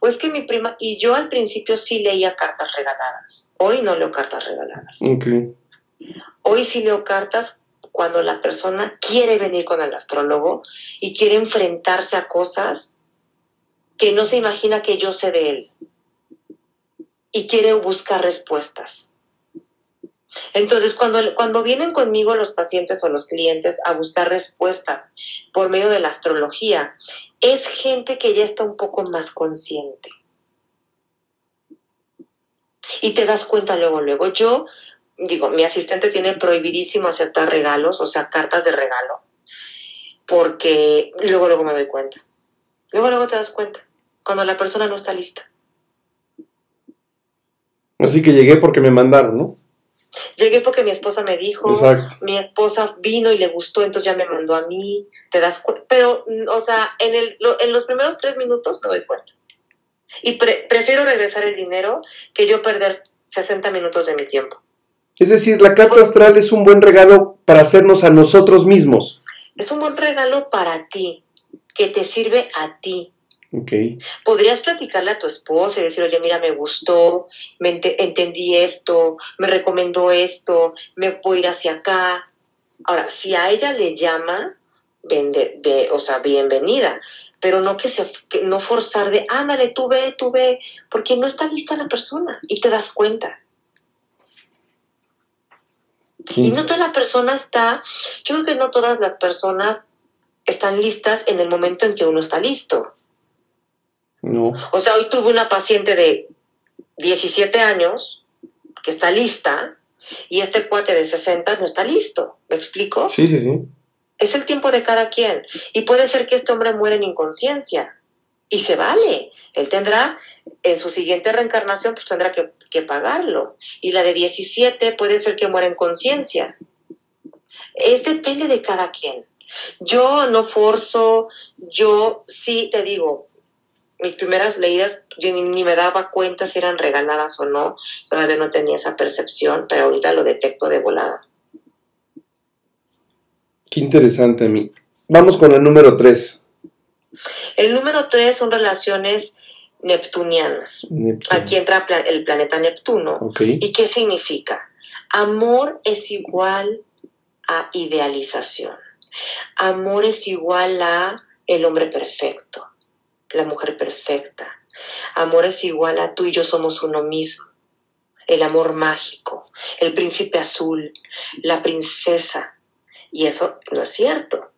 o es que mi prima, y yo al principio sí leía cartas regaladas, hoy no leo cartas regaladas, Ok. hoy sí leo cartas cuando la persona quiere venir con el astrólogo y quiere enfrentarse a cosas que no se imagina que yo sé de él y quiere buscar respuestas. Entonces, cuando, cuando vienen conmigo los pacientes o los clientes a buscar respuestas por medio de la astrología, es gente que ya está un poco más consciente. Y te das cuenta luego, luego. Yo, digo, mi asistente tiene prohibidísimo aceptar regalos, o sea, cartas de regalo, porque luego, luego me doy cuenta. Luego, luego te das cuenta, cuando la persona no está lista. Así que llegué porque me mandaron, ¿no? Llegué porque mi esposa me dijo, Exacto. mi esposa vino y le gustó, entonces ya me mandó a mí, te das cuenta. Pero, mm, o sea, en, el, lo- en los primeros tres minutos me doy cuenta. Y prefiero regresar el dinero que yo perder 60 minutos de mi tiempo. Es decir, la carta astral es un buen regalo para hacernos a nosotros mismos. Es un buen regalo para ti, que te sirve a ti. Okay. Podrías platicarle a tu esposa y decir, oye, mira, me gustó, me entendí esto, me recomendó esto, me puedo ir hacia acá. Ahora, si a ella le llama, vende, o sea, bienvenida, pero no que se, no forzar de, ándale, tú ve, tú ve, porque no está lista la persona y te das cuenta. Y no toda la persona está, yo creo que no todas las personas están listas en el momento en que uno está listo. No. O sea, hoy tuve una paciente de 17 años que está lista y este cuate de 60 no está listo. ¿Me explico? Sí, sí, sí. Es el tiempo de cada quien. Y puede ser que este hombre muera en inconsciencia. Y se vale. Él tendrá, en su siguiente reencarnación, pues tendrá que, que pagarlo. Y la de 17 puede ser que muera en conciencia. Es depende de cada quien. Yo no forzo, yo sí te digo, mis primeras leídas yo ni, me daba cuenta si eran regaladas o no, todavía no tenía esa percepción, pero ahorita lo detecto de volada. Qué interesante a mí. Vamos con el número 3. El número 3 son relaciones neptunianas. Aquí entra el planeta Neptuno. ¿Y qué significa? Amor es igual a idealización. Amor es igual a el hombre perfecto la mujer perfecta. Amor es igual a tú y yo somos uno mismo. El amor mágico, el príncipe azul, la princesa. Y eso no es cierto,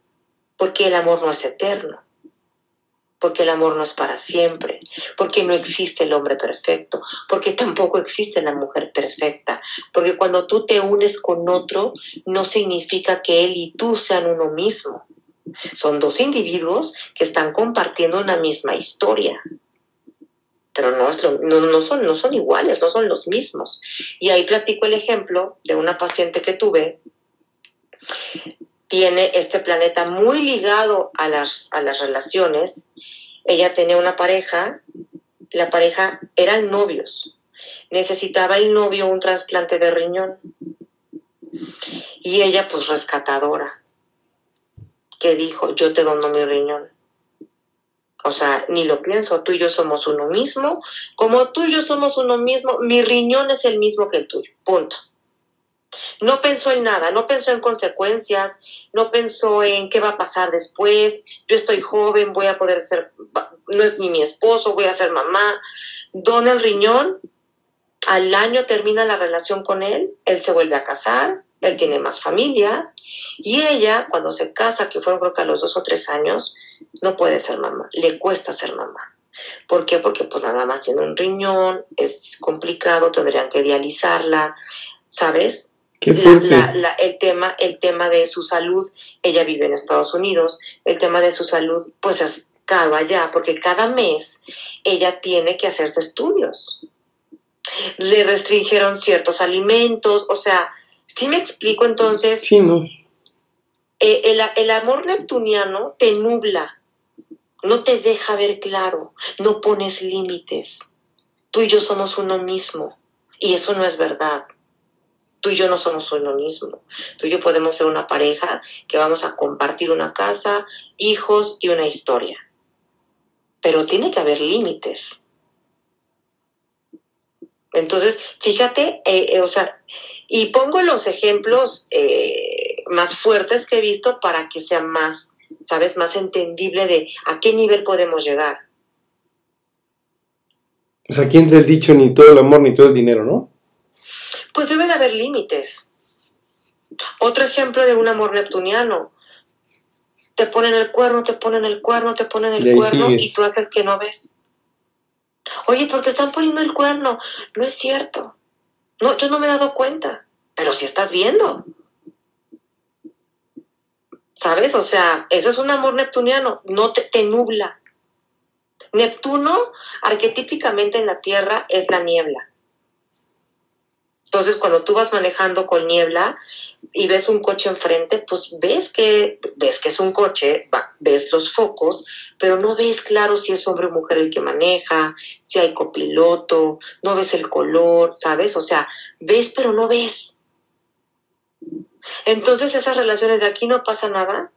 porque el amor no es eterno, porque el amor no es para siempre, porque no existe el hombre perfecto, porque tampoco existe la mujer perfecta, porque cuando tú te unes con otro, no significa que él y tú sean uno mismo. Son dos individuos que están compartiendo una misma historia, pero no, no, son, no son iguales, no son los mismos. Y ahí platico el ejemplo de una paciente que tuve. Tiene este planeta muy ligado a las, a las relaciones. Ella tenía una pareja, la pareja eran novios. Necesitaba el novio un trasplante de riñón. Y ella, pues rescatadora dijo, yo te dono mi riñón. O sea, ni lo pienso, tú y yo somos uno mismo. Como tú y yo somos uno mismo, mi riñón es el mismo que el tuyo. Punto. No pensó en nada, no pensó en consecuencias, no pensó en qué va a pasar después. Yo estoy joven, voy a poder ser, no es ni mi esposo, voy a ser mamá. Dona el riñón, al año termina la relación con él, él se vuelve a casar, él tiene más familia y ella cuando se casa, que fueron creo que a los dos o tres años, no puede ser mamá, le cuesta ser mamá. ¿Por qué? Porque pues nada más tiene un riñón, es complicado, tendrían que dializarla, ¿sabes? Qué el, tema, el tema de su salud, ella vive en Estados Unidos, el tema de su salud pues es caro allá, porque cada mes ella tiene que hacerse estudios. Le restringieron ciertos alimentos, o sea, ¿Sí me explico entonces? Sí, no. Eh, el, el amor neptuniano te nubla, no te deja ver claro, no pones límites. Tú y yo somos uno mismo y eso no es verdad. Tú y yo no somos uno mismo. Tú y yo podemos ser una pareja que vamos a compartir una casa, hijos y una historia. Pero tiene que haber límites. Entonces, fíjate, eh, eh, o sea, y pongo los ejemplos eh, más fuertes que he visto para que sea más, ¿sabes?, más entendible de a qué nivel podemos llegar. Sea, aquí entra el dicho ni todo el amor ni todo el dinero, ¿no? Pues debe de haber límites. Otro ejemplo de un amor neptuniano. Te ponen el cuerno, te ponen el cuerno, te ponen el cuerno y tú haces que no ves. Oye, pero te están poniendo el cuerno. No es cierto. No, yo no me he dado cuenta, pero si estás viendo. ¿Sabes? O sea, eso es un amor neptuniano, no te nubla. Neptuno, arquetípicamente en la Tierra, es la niebla. Entonces, cuando tú vas manejando con niebla y ves un coche enfrente, pues ves que, ves que es un coche, ves los focos, pero no ves claro si es hombre o mujer el que maneja, si hay copiloto, no ves el color, ¿sabes? O sea, ves pero no ves. Entonces esas relaciones de aquí no pasa nada,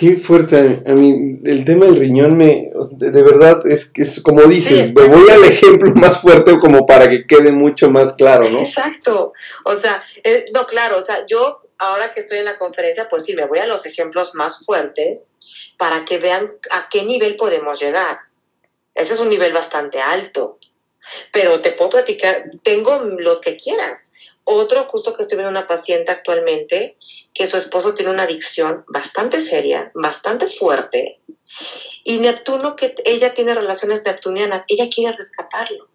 Qué fuerte, a mí el tema del riñón me, de, verdad, es que es como dices, me voy al ejemplo más fuerte como para que quede mucho más claro, ¿no? Exacto, o sea, eh, no, claro, o sea, yo ahora que estoy en la conferencia, pues sí, me voy a los ejemplos más fuertes para que vean a qué nivel podemos llegar. Ese es un nivel bastante alto, pero te puedo platicar, tengo los que quieras. Otro, justo que estoy viendo una paciente actualmente, que su esposo tiene una adicción bastante seria, bastante fuerte, y Neptuno, que ella tiene relaciones neptunianas, ella quiere rescatarlo.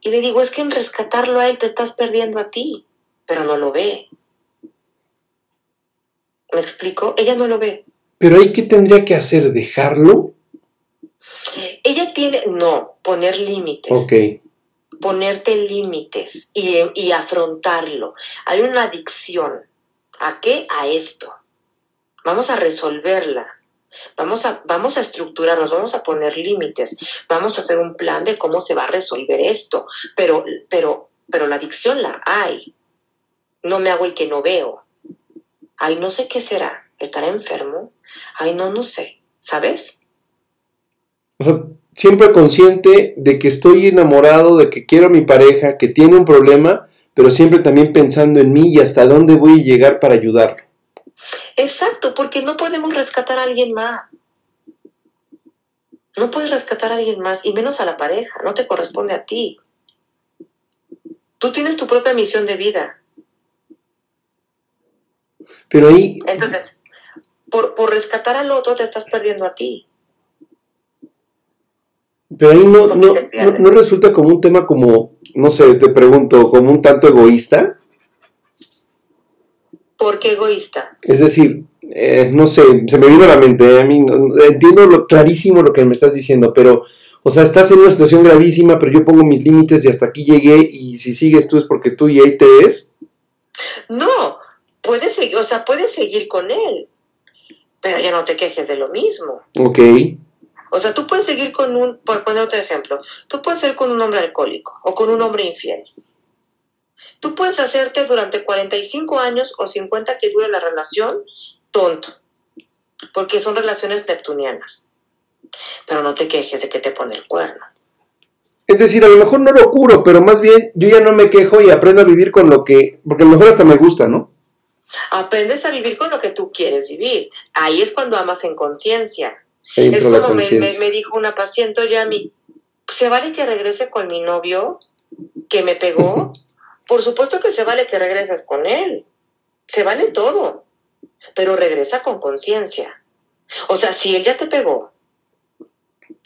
Y le digo, es que en rescatarlo a él te estás perdiendo a ti, pero no lo ve. ¿Me explico? Ella no lo ve. Pero ahí, ¿qué tendría que hacer? ¿Dejarlo? Ella tiene, no, poner límites. Ok ponerte límites y, afrontarlo. Hay una adicción. ¿A qué? A esto. Vamos a resolverla. Vamos a, vamos a estructurarnos, vamos a poner límites, vamos a hacer un plan de cómo se va a resolver esto. Pero, pero, pero la adicción la hay. No me hago el que no veo. Ay, no sé qué será. ¿Estará enfermo? Ay, no, no sé. ¿Sabes? Siempre consciente de que estoy enamorado, de que quiero a mi pareja, que tiene un problema, pero siempre también pensando en mí y hasta dónde voy a llegar para ayudarlo. Exacto, porque no podemos rescatar a alguien más. No puedes rescatar a alguien más, y menos a la pareja, no te corresponde a ti. Tú tienes tu propia misión de vida. Pero ahí... Entonces, por, por rescatar al otro te estás perdiendo a ti. Pero ahí no, no, no, resulta como un tema como, no sé, te pregunto, como un tanto egoísta. ¿Por qué egoísta? Es decir, eh, no sé, se me vino a la mente, a mí entiendo lo, clarísimo lo que me estás diciendo, pero, o sea, estás en una situación gravísima, pero yo pongo mis límites y hasta aquí llegué y si sigues tú es porque tú y ahí te ves. No, puedes seguir, o sea, puedes seguir con él, pero ya no te quejes de lo mismo. Ok. O sea, tú puedes seguir con un, por poner otro ejemplo, tú puedes ser con un hombre alcohólico o con un hombre infiel. Tú puedes hacerte durante 45 años o 50 que dure la relación tonto, porque son relaciones neptunianas. Pero no te quejes de que te pone el cuerno. Es decir, a lo mejor no lo curo, pero más bien yo ya no me quejo y aprendo a vivir con lo que, porque a lo mejor hasta me gusta, ¿no? Aprendes a vivir con lo que tú quieres vivir. Ahí es cuando amas en conciencia. Es como me, dijo una paciente, oye, a mí, ¿se vale que regrese con mi novio que me pegó? Por supuesto que se vale que regreses con él. Se vale todo. Pero regresa con conciencia. O sea, si él ya te pegó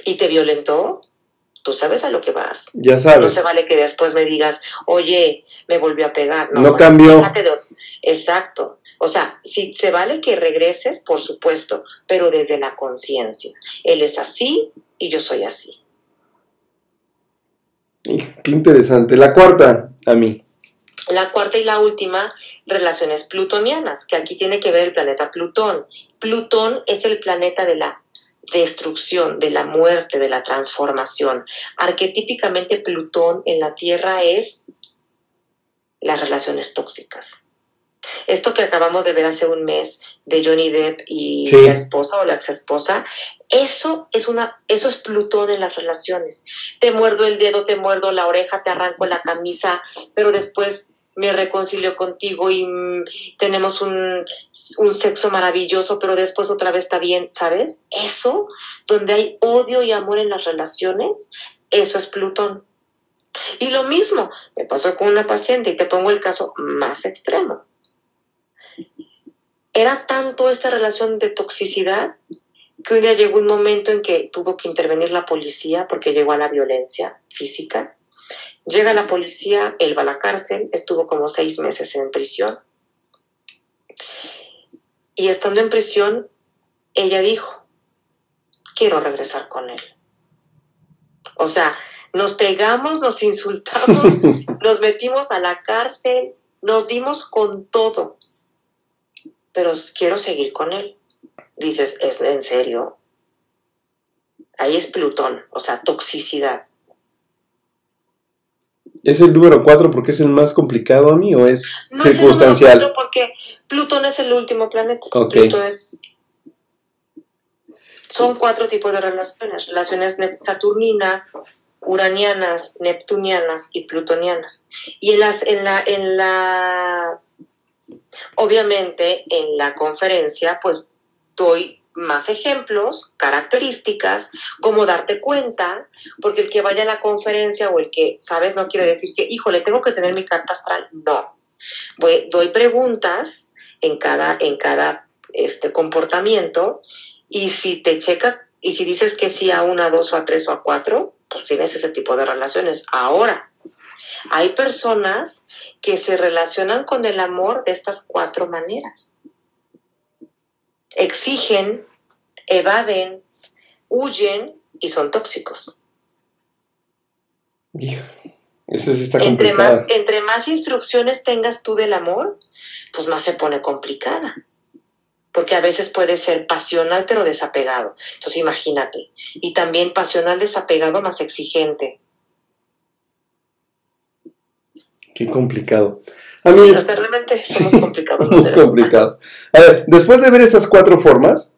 y te violentó, tú sabes a lo que vas. Ya sabes. No se vale que después me digas, oye, me volvió a pegar. No, cambió. Exacto. O sea, si se vale que regreses, por supuesto, pero desde la conciencia. Él es así y yo soy así. Qué interesante. La cuarta, a mí. La cuarta y la última, relaciones plutonianas, que aquí tiene que ver el planeta Plutón. Plutón es el planeta de la destrucción, de la muerte, de la transformación. Arquetípicamente Plutón en la Tierra es las relaciones tóxicas. Esto que acabamos de ver hace un mes de Johnny Depp y la esposa o la ex esposa, eso es una, eso es Plutón en las relaciones. Te muerdo el dedo, te muerdo la oreja, te arranco la camisa, pero después me reconcilio contigo y mm, tenemos un, un, sexo maravilloso, pero después otra vez está bien, ¿sabes? Eso, donde hay odio y amor en las relaciones, eso es Plutón. Y lo mismo, me pasó con una paciente y te pongo el caso más extremo. Era tanto esta relación de toxicidad que un día llegó un momento en que tuvo que intervenir la policía porque llegó a la violencia física. Llega la policía, él va a la cárcel, estuvo como seis meses en prisión. Y estando en prisión, ella dijo, quiero regresar con él. O sea, nos pegamos, nos insultamos, [LAUGHS] nos metimos a la cárcel, nos dimos con todo. Pero quiero seguir con él. Dices, ¿es en serio? Ahí es Plutón, o sea, toxicidad. ¿Es el número 4 porque es el más complicado a mí o es circunstancial? Es porque Plutón es el último planeta. Plutón es... Son cuatro tipos de relaciones. Relaciones saturninas, uranianas, neptunianas y plutonianas. Y en, las, en, la, en la... Obviamente en la conferencia pues doy más ejemplos, características, cómo darte cuenta, porque el que vaya a la conferencia o el que, sabes, no quiere decir que, híjole, tengo que tener mi carta astral. No. Voy, doy preguntas en cada, en cada este, comportamiento y si te checa y si dices que sí a una, a dos o a tres o a cuatro, pues tienes ese tipo de relaciones. Ahora, hay personas que se relacionan con el amor de estas cuatro maneras exigen, evaden, huyen y son tóxicos. eso sí está entre más, entre más instrucciones tengas tú del amor, pues más se pone complicada. Porque a veces puede ser pasional pero desapegado. Entonces imagínate. Y también pasional desapegado más exigente. Qué complicado. A mí, sí, realmente somos complicados. [LAUGHS] Muy complicado. A ver, después de ver estas cuatro formas,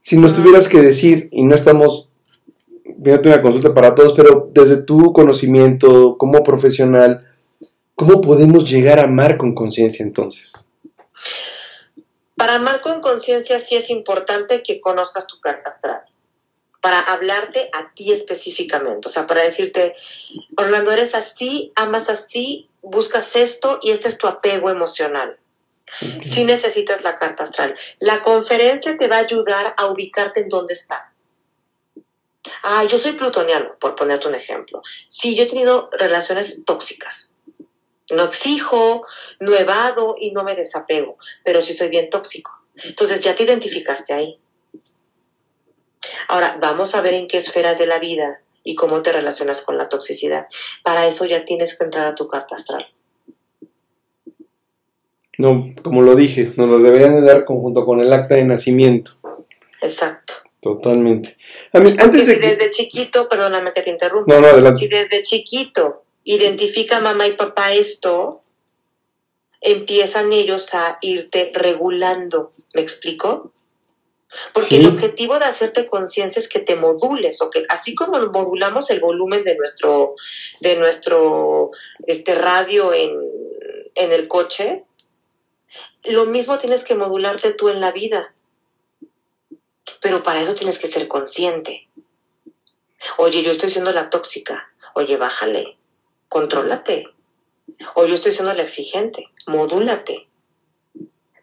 si nos tuvieras que decir, y no estamos viendo una consulta para todos, pero desde tu conocimiento como profesional, ¿cómo podemos llegar a amar con conciencia entonces? Para amar con conciencia sí es importante que conozcas tu carta astral para hablarte a ti específicamente, o sea, para decirte, Orlando, eres así, amas así, buscas esto y este es tu apego emocional. Si necesitas la carta astral. La conferencia te va a ayudar a ubicarte en dónde estás. Ah, yo soy plutoniano, por ponerte un ejemplo. Sí, yo he tenido relaciones tóxicas. No exijo, no evado y no me desapego, pero sí soy bien tóxico. Entonces ya te identificaste ahí. Ahora, vamos a ver en qué esferas de la vida y cómo te relacionas con la toxicidad. Para eso ya tienes que entrar a tu carta astral. No, como lo dije, nos las deberían de dar conjunto con el acta de nacimiento. Exacto. Totalmente. A mí, antes de si desde chiquito, perdóname que te interrumpa. No, no, adelante. Si desde chiquito identifica mamá y papá esto, empiezan ellos a irte regulando. ¿Me explico? Porque el objetivo de hacerte conciencia es que te modules, o que así como modulamos el volumen de nuestro, de nuestro este radio en, en el coche, lo mismo tienes que modularte tú en la vida. Pero para eso tienes que ser consciente. Oye, yo estoy siendo la tóxica. Oye, bájale. Contrólate. O yo estoy siendo la exigente. Modúlate.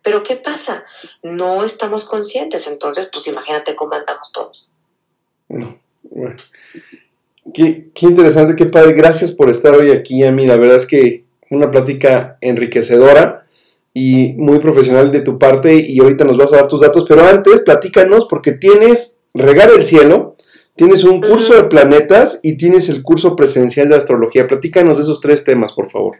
Pero ¿qué pasa? No estamos conscientes, entonces pues imagínate cómo andamos todos. No, bueno. Qué, interesante, qué padre. Gracias por estar hoy aquí, Ami. La verdad es que una plática enriquecedora y muy profesional de tu parte y ahorita nos vas a dar tus datos, pero antes platícanos porque tienes Regar el Cielo, tienes un curso de planetas y tienes el curso presencial de astrología. Platícanos de esos tres temas, por favor.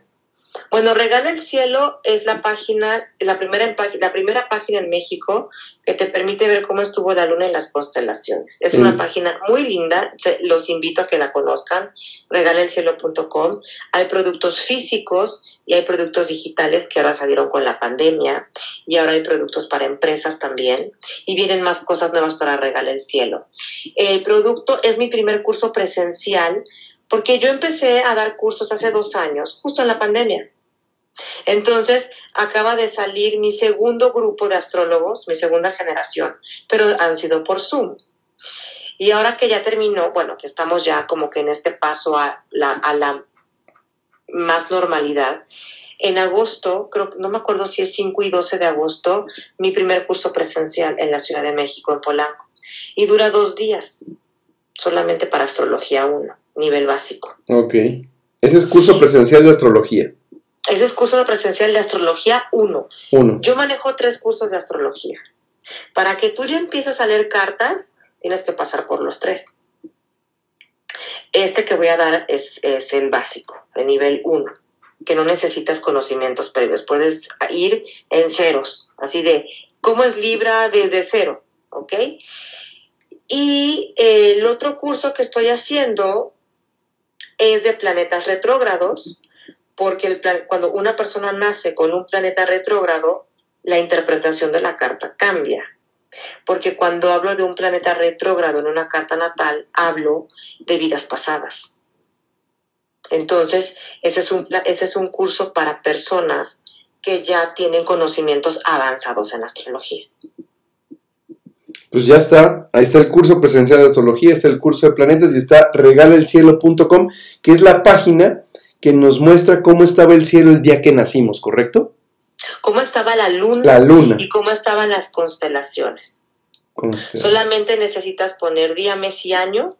Bueno, Regala el Cielo es la página, la primera, la primera página en México que te permite ver cómo estuvo la luna en las constelaciones. Es una página muy linda, los invito a que la conozcan, regalaelcielo.com. Hay productos físicos y hay productos digitales que ahora salieron con la pandemia y ahora hay productos para empresas también y vienen más cosas nuevas para Regala el Cielo. El producto es mi primer curso presencial porque yo empecé a dar cursos hace dos años, justo en la pandemia. Entonces, acaba de salir mi segundo grupo de astrólogos, mi segunda generación, pero han sido por Zoom. Y ahora que ya terminó, bueno, que estamos ya como que en este paso a la, más normalidad, en agosto, creo, no me acuerdo si es 5 y 12 de agosto, mi primer curso presencial en la Ciudad de México, en Polanco. Y dura dos días, solamente para astrología 1, nivel básico. Ok. Ese es curso presencial de astrología. Ese es curso de presencial de astrología 1. Uno. Yo manejo tres cursos de astrología. Para que tú ya empieces a leer cartas, tienes que pasar por los tres. Este que voy a dar es, es el básico, el nivel 1, que no necesitas conocimientos previos. Puedes ir en ceros, así de cómo es Libra desde cero, ¿ok? Y el otro curso que estoy haciendo es de planetas retrógrados, porque el cuando una persona nace con un planeta retrógrado, la interpretación de la carta cambia. Porque cuando hablo de un planeta retrógrado en una carta natal, hablo de vidas pasadas. Entonces, ese es un, ese es un curso para personas que ya tienen conocimientos avanzados en astrología. Pues ya está, ahí está el curso presencial de astrología, está el curso de planetas y está regalelcielo.com, que es la página que nos muestra cómo estaba el cielo el día que nacimos, ¿correcto? Cómo estaba la luna, la luna. y cómo estaban las constelaciones. Solamente necesitas poner día, mes y año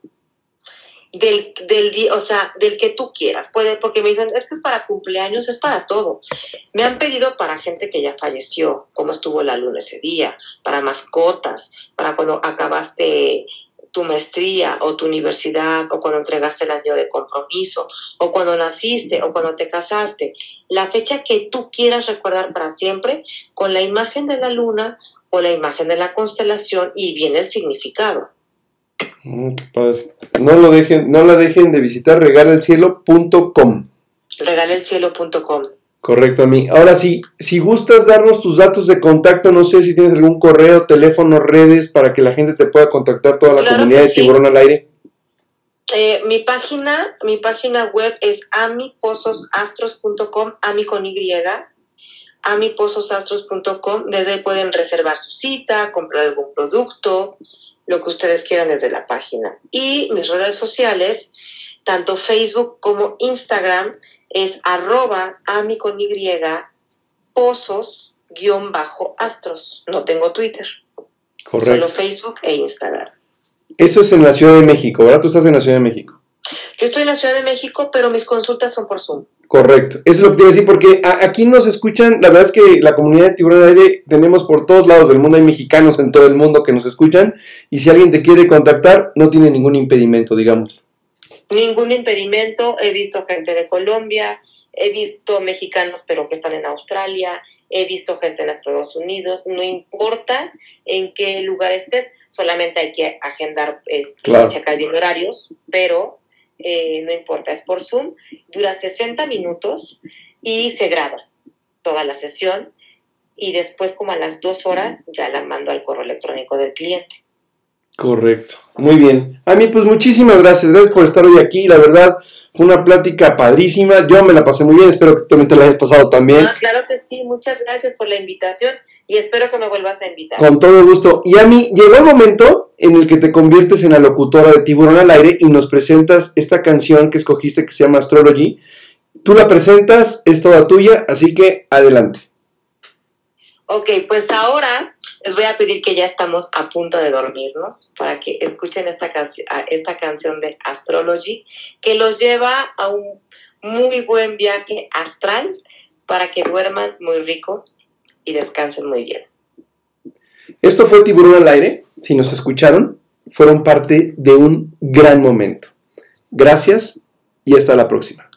del, del día, o sea, del que tú quieras. Puede, porque me dicen, es que es para cumpleaños, es para todo. Me han pedido para gente que ya falleció, cómo estuvo la luna ese día, para mascotas, para cuando acabaste tu maestría o tu universidad o cuando entregaste el año de compromiso o cuando naciste o cuando te casaste. La fecha que tú quieras recordar para siempre con la imagen de la luna o la imagen de la constelación y viene el significado. Mm, no, lo dejen, no la dejen de visitar regalelcielo.com. Regalelcielo.com. Correcto, a mí. Ahora sí, si gustas darnos tus datos de contacto, no sé si tienes algún correo, teléfono, redes para que la gente te pueda contactar toda la comunidad de Tiburón al aire. Eh, mi página, mi página web es amipozosastros.com, ami con Y, amipozosastros.com. Desde ahí pueden reservar su cita, comprar algún producto, lo que ustedes quieran desde la página. Y mis redes sociales, tanto Facebook como Instagram, es arroba ami con Y pozos guion bajo astros. No tengo Twitter. Correcto. Solo Facebook e Instagram. Eso es en la Ciudad de México, ¿verdad? Tú estás en la Ciudad de México. Yo estoy en la Ciudad de México, pero mis consultas son por Zoom. Correcto, eso es lo que te iba a decir, porque aquí nos escuchan, la verdad es que la comunidad de Tiburón Aire tenemos por todos lados del mundo, hay mexicanos en todo el mundo que nos escuchan, y si alguien te quiere contactar, no tiene ningún impedimento, digamos. Ningún impedimento, he visto gente de Colombia, he visto mexicanos pero que están en Australia, he visto gente en Estados Unidos, no importa en qué lugar estés, solamente hay que agendar, este, checar bien horarios, pero eh, no importa, es por Zoom, dura 60 minutos y se graba toda la sesión y después como a las dos horas ya la mando al correo electrónico del cliente. Correcto, muy bien. A mí pues muchísimas gracias, gracias por estar hoy aquí, la verdad fue una plática padrísima, yo me la pasé muy bien, espero que también te la hayas pasado también. Claro que sí, muchas gracias por la invitación y espero que me vuelvas a invitar. Con todo gusto. Y a mí llegó el momento en el que te conviertes en la locutora de Tiburón al Aire y nos presentas esta canción que escogiste que se llama Astrology. Tú la presentas, es toda tuya, así que adelante. Ok, pues ahora les voy a pedir que ya estamos a punto de dormirnos para que escuchen esta, esta canción de Astrology que los lleva a un muy buen viaje astral para que duerman muy rico y descansen muy bien. Esto fue Tiburón al aire. Si nos escucharon, fueron parte de un gran momento. Gracias y hasta la próxima.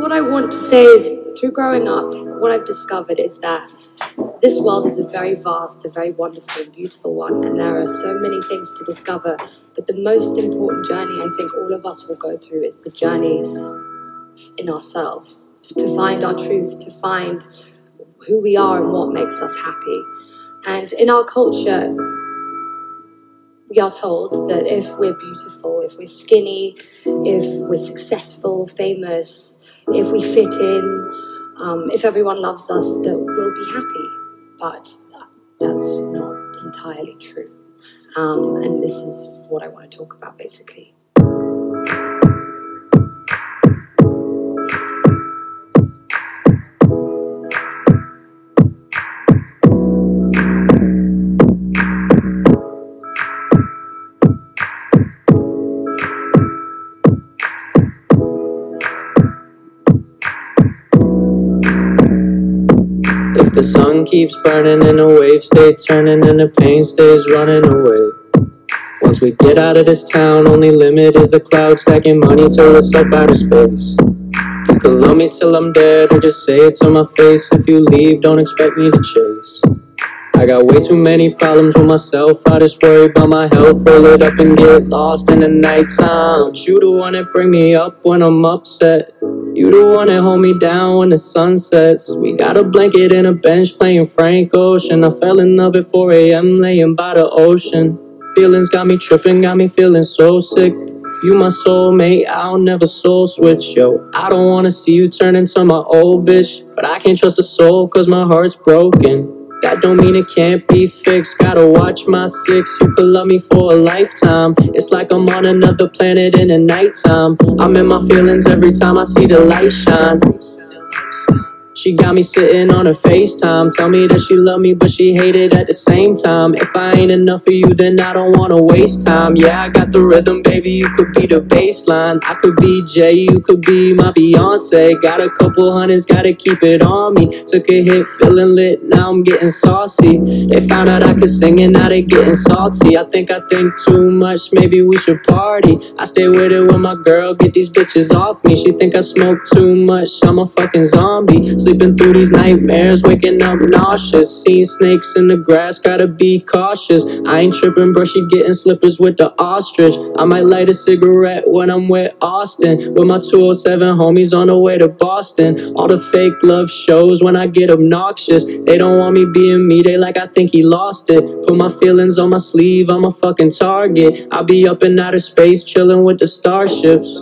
What I want to say is through growing up, what I've discovered is that this world is a very vast, a very wonderful, beautiful one, and there are so many things to discover. But the most important journey I think all of us will go through is the journey in ourselves to find our truth, to find who we are and what makes us happy. And in our culture, we are told that if we're beautiful, if we're skinny, if we're successful, famous, if we fit in, um, if everyone loves us, that we'll be happy. But that's not entirely true. Um, and this is what I want to talk about basically. Keeps burning and the wave stays turning and the pain stays running away. Once we get out of this town, only limit is the cloud stacking money till it's up out of space. You can love me till I'm dead, or just say it to my face. If you leave, don't expect me to chase. I got way too many problems with myself. I just worry about my health. Roll it up and get lost in the nighttime. You the one that bring me up when I'm upset. You the one that hold me down when the sun sets. We got a blanket and a bench playing Frank Ocean. I fell in love at 4 a.m. laying by the ocean. Feelings got me tripping, got me feeling so sick. You my soulmate, I'll never soul switch, yo. I don't wanna see you turn into my old bitch, but I can't trust a soul cause my heart's broken. That don't mean it can't be fixed. Gotta watch my six. You could love me for a lifetime. It's like I'm on another planet in the nighttime. I'm in my feelings every time I see the light shine. She got me sitting on her FaceTime. Tell me that she love me, but she hate it at the same time. If I ain't enough for you, then I don't wanna waste time. Yeah, I got the rhythm, baby. You could be the baseline. I could be Jay, you could be my Beyonce. Got a couple hundreds, gotta keep it on me. Took a hit, feeling lit, now I'm getting saucy. They found out I could sing and now they getting salty. I think I think too much, maybe we should party. I stay with it with my girl, get these bitches off me. She think I smoke too much, I'm a fucking zombie. Sleeping through these nightmares, waking up nauseous. Seeing snakes in the grass, gotta be cautious. I ain't tripping, bro, she getting slippers with the ostrich. I might light a cigarette when I'm with Austin. With my 207 homies on the way to Boston. All the fake love shows when I get obnoxious. They don't want me being me, they like I think he lost it. Put my feelings on my sleeve, I'm a fucking target. I'll be up in outer space, chilling with the starships.